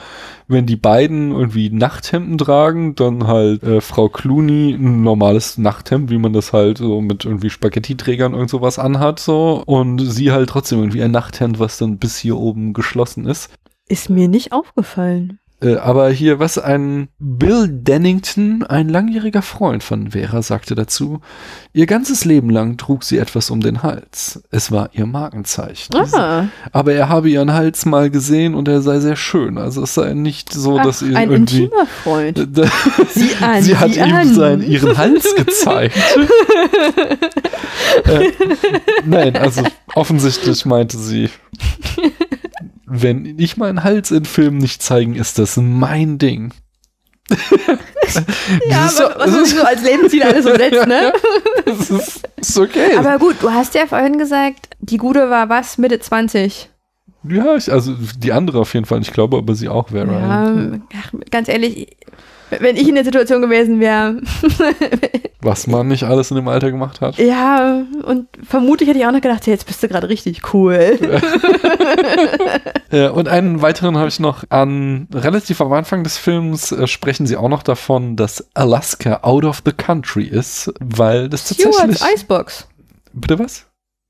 Speaker 2: wenn die beiden irgendwie Nachthemden tragen, dann halt äh, Frau Clooney ein normales Nachthemd, wie man das halt so mit irgendwie Spaghetti-Trägern irgend sowas anhat so und sie halt trotzdem irgendwie ein Nachthemd, was dann bis hier oben geschlossen ist.
Speaker 3: Ist mir nicht aufgefallen.
Speaker 2: Äh, aber hier, was ein Bill Dennington, ein langjähriger Freund von Vera, sagte dazu, ihr ganzes Leben lang trug sie etwas um den Hals. Es war ihr Markenzeichen.
Speaker 3: Ah,
Speaker 2: Aber er habe ihren Hals mal gesehen und er sei sehr schön. Also es sei nicht so, dass
Speaker 3: ach,
Speaker 2: ihr
Speaker 3: ein
Speaker 2: irgendwie.
Speaker 3: intimer Freund.
Speaker 2: sie,
Speaker 3: an,
Speaker 2: sie hat
Speaker 3: sieh
Speaker 2: ihm
Speaker 3: an.
Speaker 2: seinen, ihren Hals gezeigt. äh, nein, also offensichtlich meinte sie, wenn ich meinen Hals in Filmen nicht zeigen, ist das mein Ding.
Speaker 3: ja,
Speaker 2: so-
Speaker 3: was man so als Lebensziel alles so setzt, ne?
Speaker 2: Das ist, ist okay.
Speaker 3: Aber gut, du hast ja vorhin gesagt, die Gute war was, Mitte 20.
Speaker 2: ja, ich, also die andere auf jeden Fall. Ich glaube aber sie auch wäre.
Speaker 3: Ja, ach, ganz ehrlich, wenn ich in der Situation gewesen wäre,
Speaker 2: Was man nicht alles in dem Alter gemacht hat.
Speaker 3: ja, und vermutlich hätte ich auch noch gedacht, ja, jetzt bist du gerade richtig cool.
Speaker 2: Ja, und einen weiteren habe ich noch an, relativ am Anfang des Films äh, sprechen sie auch noch davon, dass Alaska out of the country ist, weil das tatsächlich.
Speaker 3: Icebox.
Speaker 2: Bitte was?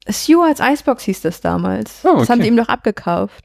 Speaker 3: Stewards Icebox hieß das damals.
Speaker 2: Oh,
Speaker 3: Das haben
Speaker 2: okay.
Speaker 3: sie ihm doch abgekauft.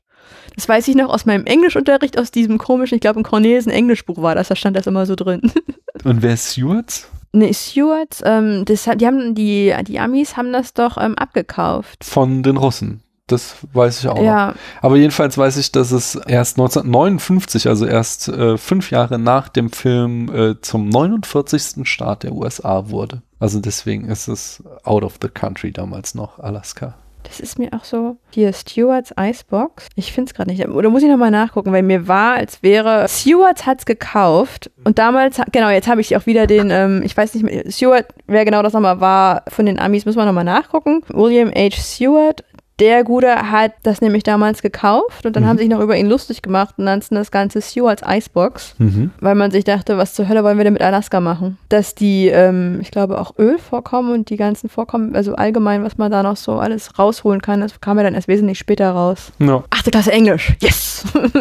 Speaker 3: Das weiß ich noch aus meinem Englischunterricht, aus diesem komischen, ich glaube, im Cornelsen Englischbuch war das, da stand das immer so drin.
Speaker 2: Und wer ist Stewards?
Speaker 3: Nee, Stewards, ähm, das, hat- die haben, die, die Amis haben das doch ähm, abgekauft.
Speaker 2: Von den Russen. Das weiß ich auch noch.
Speaker 3: Ja,
Speaker 2: Aber jedenfalls weiß ich, dass es erst 1959, also erst äh, fünf Jahre nach dem Film, äh, zum 49. Staat der USA wurde. Also deswegen ist es out of the country damals noch, Alaska.
Speaker 3: Das ist mir auch so. Hier, Stewards Icebox. Ich finde es gerade nicht. Oder muss ich nochmal nachgucken, weil mir war, als wäre. Stewards hat's gekauft. Und damals, genau, jetzt habe ich auch wieder den, ähm, ich weiß nicht mehr, Stewart, wer genau das nochmal war, von den Amis, müssen wir nochmal nachgucken. William H. Stewart. Der Gute hat das nämlich damals gekauft und dann
Speaker 2: Mhm.
Speaker 3: haben sich noch über ihn lustig gemacht und nannten das Ganze Stewards Icebox.
Speaker 2: Mhm.
Speaker 3: weil man sich dachte, was zur Hölle wollen wir denn mit Alaska machen? Dass die, ähm, ich glaube, auch Öl vorkommen und die ganzen Vorkommen, also allgemein, was man da noch so alles rausholen kann, das kam ja dann erst wesentlich später raus.
Speaker 2: Ja.
Speaker 3: Achte Klasse Englisch, yes!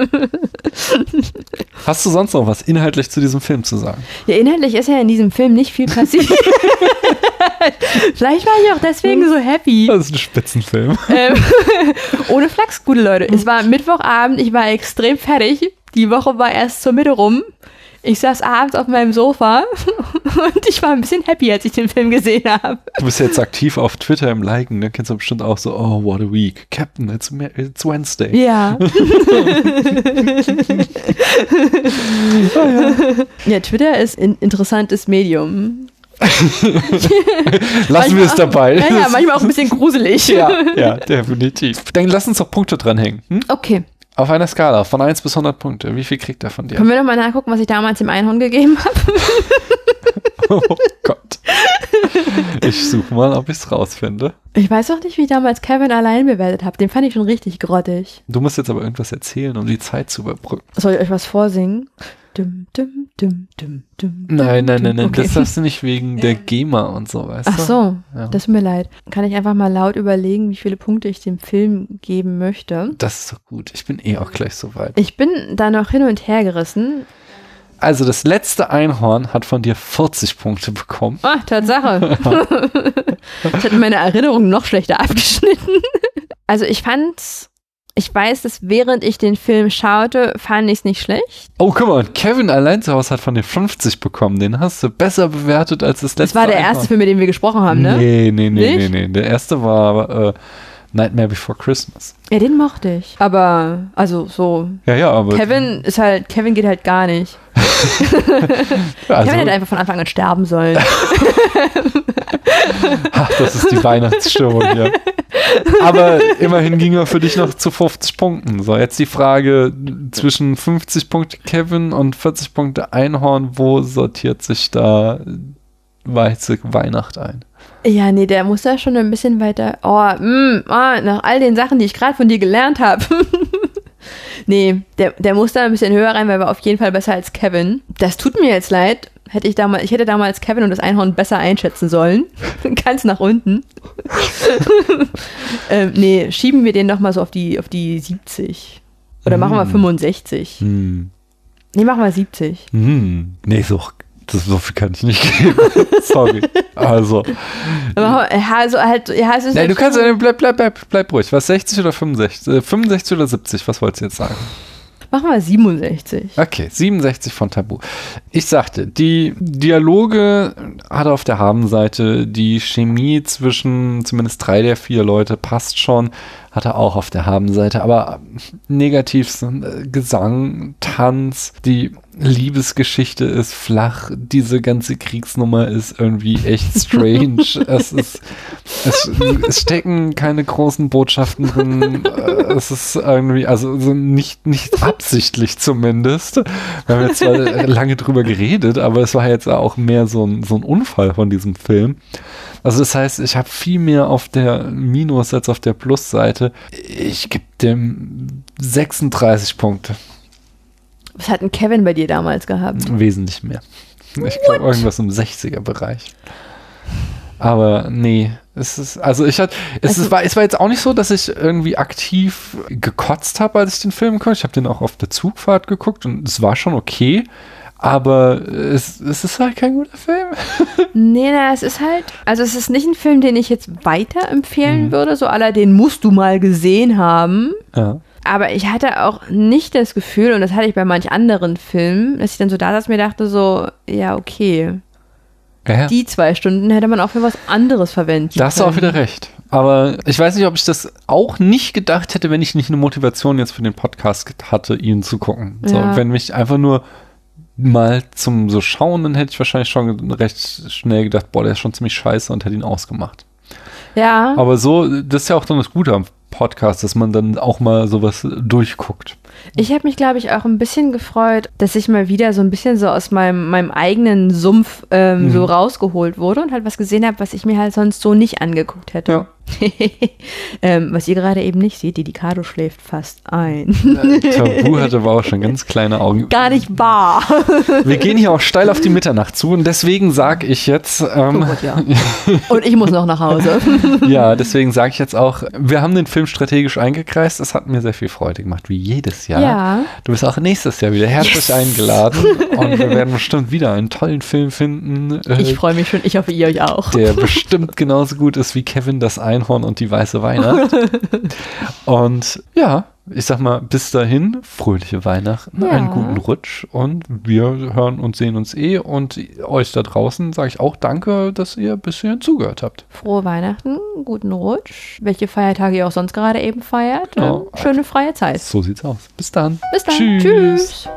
Speaker 2: Hast du sonst noch was inhaltlich zu diesem Film zu sagen?
Speaker 3: ja, inhaltlich ist ja in diesem Film nicht viel passiert. Vielleicht war ich auch deswegen so happy.
Speaker 2: Das ist ein Spitzenfilm.
Speaker 3: Ähm, ohne Flachs, gute Leute. Es war Mittwochabend, ich war extrem fertig. Die Woche war erst zur Mitte rum. Ich saß abends auf meinem Sofa und ich war ein bisschen happy, als ich den Film gesehen habe.
Speaker 2: Du bist jetzt aktiv auf Twitter im Liken, ne? Kennst du bestimmt auch so, oh, what a week. Captain, it's, it's Wednesday.
Speaker 3: Ja. ja, Twitter ist ein interessantes Medium.
Speaker 2: Lassen wir es dabei.
Speaker 3: Ja, ja, manchmal auch ein bisschen gruselig.
Speaker 2: ja, ja, definitiv. Dann lass uns doch Punkte dranhängen. Hm?
Speaker 3: Okay.
Speaker 2: Auf einer Skala von 1 bis 100 Punkte. Wie viel kriegt er von dir?
Speaker 3: Können wir nochmal nachgucken, was ich damals dem Einhorn gegeben habe?
Speaker 2: Oh Gott. Ich suche mal, ob ich es rausfinde.
Speaker 3: Ich weiß auch nicht, wie ich damals Kevin allein bewertet habe. Den fand ich schon richtig grottig.
Speaker 2: Du musst jetzt aber irgendwas erzählen, um die Zeit zu überbrücken.
Speaker 3: Soll ich euch was vorsingen? Dum, dum, dum, dum, dum,
Speaker 2: Nein, nein, nein, nein.
Speaker 3: Okay.
Speaker 2: Das darfst du nicht wegen der GEMA und so, weißt
Speaker 3: Ach
Speaker 2: du?
Speaker 3: so,
Speaker 2: Ja.
Speaker 3: das tut mir leid. Kann ich einfach mal laut überlegen, wie viele Punkte ich dem Film geben möchte?
Speaker 2: Das ist doch gut. Ich bin eh auch gleich so weit.
Speaker 3: Ich bin da noch hin und her gerissen.
Speaker 2: Also, das letzte Einhorn hat von dir 40 Punkte bekommen.
Speaker 3: Ah, Tatsache. ich hatte meine Erinnerung noch schlechter abgeschnitten. Also ich fand's, ich weiß, dass während ich den Film schaute, fand ich es nicht schlecht.
Speaker 2: Oh, guck mal, Kevin allein zu Hause hat von dir 50 bekommen. Den hast du besser bewertet als das letzte
Speaker 3: Das war der erste Film, mit dem wir gesprochen haben, ne?
Speaker 2: Nee, nee, nee, nee,
Speaker 3: Nicht?
Speaker 2: nee. Der erste war äh, Nightmare Before Christmas.
Speaker 3: Ja, den mochte ich. Aber, also so,
Speaker 2: Ja, ja, aber.
Speaker 3: Kevin ist halt, Kevin geht halt gar nicht.
Speaker 2: also,
Speaker 3: Kevin hätte einfach von Anfang an sterben sollen.
Speaker 2: ach, das ist die Weihnachtsstimmung, ja. Aber immerhin ging er für dich noch zu 50 Punkten. So, jetzt die Frage zwischen 50 Punkte Kevin und 40 Punkte Einhorn. Wo sortiert sich da weiße Weihnacht ein?
Speaker 3: Ja, nee, der muss da schon ein bisschen weiter. Oh, mm, ah, nach all den Sachen, die ich gerade von dir gelernt habe. nee, der, der muss da ein bisschen höher rein, weil er war auf jeden Fall besser als Kevin. Das tut mir jetzt leid. Hätte ich damals, ich hätte damals Kevin und das Einhorn besser einschätzen sollen. Ganz nach unten. ähm, nee, schieben wir den noch mal so auf die, auf die 70. Oder machen wir
Speaker 2: Mm.
Speaker 3: 65.
Speaker 2: Hm.
Speaker 3: Nee, machen wir 70.
Speaker 2: Hm. Nee, so, das, so viel kann ich nicht geben. Sorry. Also.
Speaker 3: Aber, also halt, ja, es ist
Speaker 2: Nein, du kannst, bleib, bleib, bleib, bleib ruhig. Was, 60 oder 65? Äh, 65 oder 70? Was wolltest du jetzt sagen?
Speaker 3: Machen wir 67.
Speaker 2: Okay, 67 von Tabu. Ich sagte, die Dialoge hat auf der Habenseite, die Chemie zwischen zumindest drei der vier Leute passt schon, hat er auch auf der Habenseite. Aber negativ äh, Gesang, Tanz, die Liebesgeschichte ist flach. Diese ganze Kriegsnummer ist irgendwie echt strange. es, ist, es, es, stecken keine großen Botschaften drin. Äh, es ist irgendwie, also nicht, nicht absichtlich zumindest. Wir haben jetzt zwar lange drüber geredet, aber es war jetzt auch mehr so ein, so ein Unfall von diesem Film. Also das heißt, ich habe viel mehr auf der Minus- als auf der Plus-Seite. Ich gebe dem 36 Punkte.
Speaker 3: Was hat denn Kevin bei dir damals gehabt?
Speaker 2: Wesentlich mehr. Ich glaube irgendwas im 60er-Bereich. Aber nee, es ist, also ich hatte, es, also, war, es war jetzt auch nicht so, dass ich irgendwie aktiv gekotzt habe, als ich den Film guckte. Ich habe den auch auf der Zugfahrt geguckt und es war schon okay. Aber es, es ist halt kein guter Film.
Speaker 3: nee, na, es ist halt, also es ist nicht ein Film, den ich jetzt weiterempfehlen mhm. würde, so aller, den musst du mal gesehen haben. Ja. Aber ich hatte auch nicht das Gefühl, und das hatte ich bei manch anderen Filmen, dass ich dann so da saß mir dachte so, ja, okay. Ja. Die zwei Stunden hätte man auch für was anderes verwenden
Speaker 2: Da hast du auch wieder recht. Aber ich weiß nicht, ob ich das auch nicht gedacht hätte, wenn ich nicht eine Motivation jetzt für den Podcast hatte, ihn zu gucken. So, ja. wenn mich einfach nur mal zum so schauen, dann hätte ich wahrscheinlich schon recht schnell gedacht, boah, der ist schon ziemlich scheiße und hätte ihn ausgemacht.
Speaker 3: Ja.
Speaker 2: Aber so, das ist ja auch dann das Gute am Podcast, dass man dann auch mal sowas durchguckt.
Speaker 3: Ich habe mich, glaube ich, auch ein bisschen gefreut, dass ich mal wieder so ein bisschen so aus meinem, meinem eigenen Sumpf ähm, mhm. so rausgeholt wurde und halt was gesehen habe, was ich mir halt sonst so nicht angeguckt hätte. Ja. ähm, was ihr gerade eben nicht seht, die Dicado schläft fast ein.
Speaker 2: Tabu hatte aber auch schon ganz kleine Augen.
Speaker 3: Gar nicht bar.
Speaker 2: Wir gehen hier auch steil auf die Mitternacht zu und deswegen sage ich jetzt. Ähm, oh Gott,
Speaker 3: ja. Und ich muss noch nach Hause.
Speaker 2: ja, deswegen sage ich jetzt auch, wir haben den Film strategisch eingekreist. Es hat mir sehr viel Freude gemacht, wie jedes Jahr. Ja. Du bist auch nächstes Jahr wieder herzlich yes. eingeladen und wir werden bestimmt wieder einen tollen Film finden.
Speaker 3: Ich freue mich schon, ich hoffe, ihr euch auch.
Speaker 2: Der bestimmt genauso gut ist wie Kevin das ein Einhorn und die weiße Weihnacht. und ja, ich sag mal, bis dahin, fröhliche Weihnachten, ja. einen guten Rutsch und wir hören und sehen uns eh. Und euch da draußen sage ich auch danke, dass ihr ein bisschen zugehört habt.
Speaker 3: Frohe Weihnachten, guten Rutsch, welche Feiertage ihr auch sonst gerade eben feiert. Ja. Schöne freie Zeit.
Speaker 2: So sieht's aus. Bis dann.
Speaker 3: Bis dann. Tschüss. Tschüss.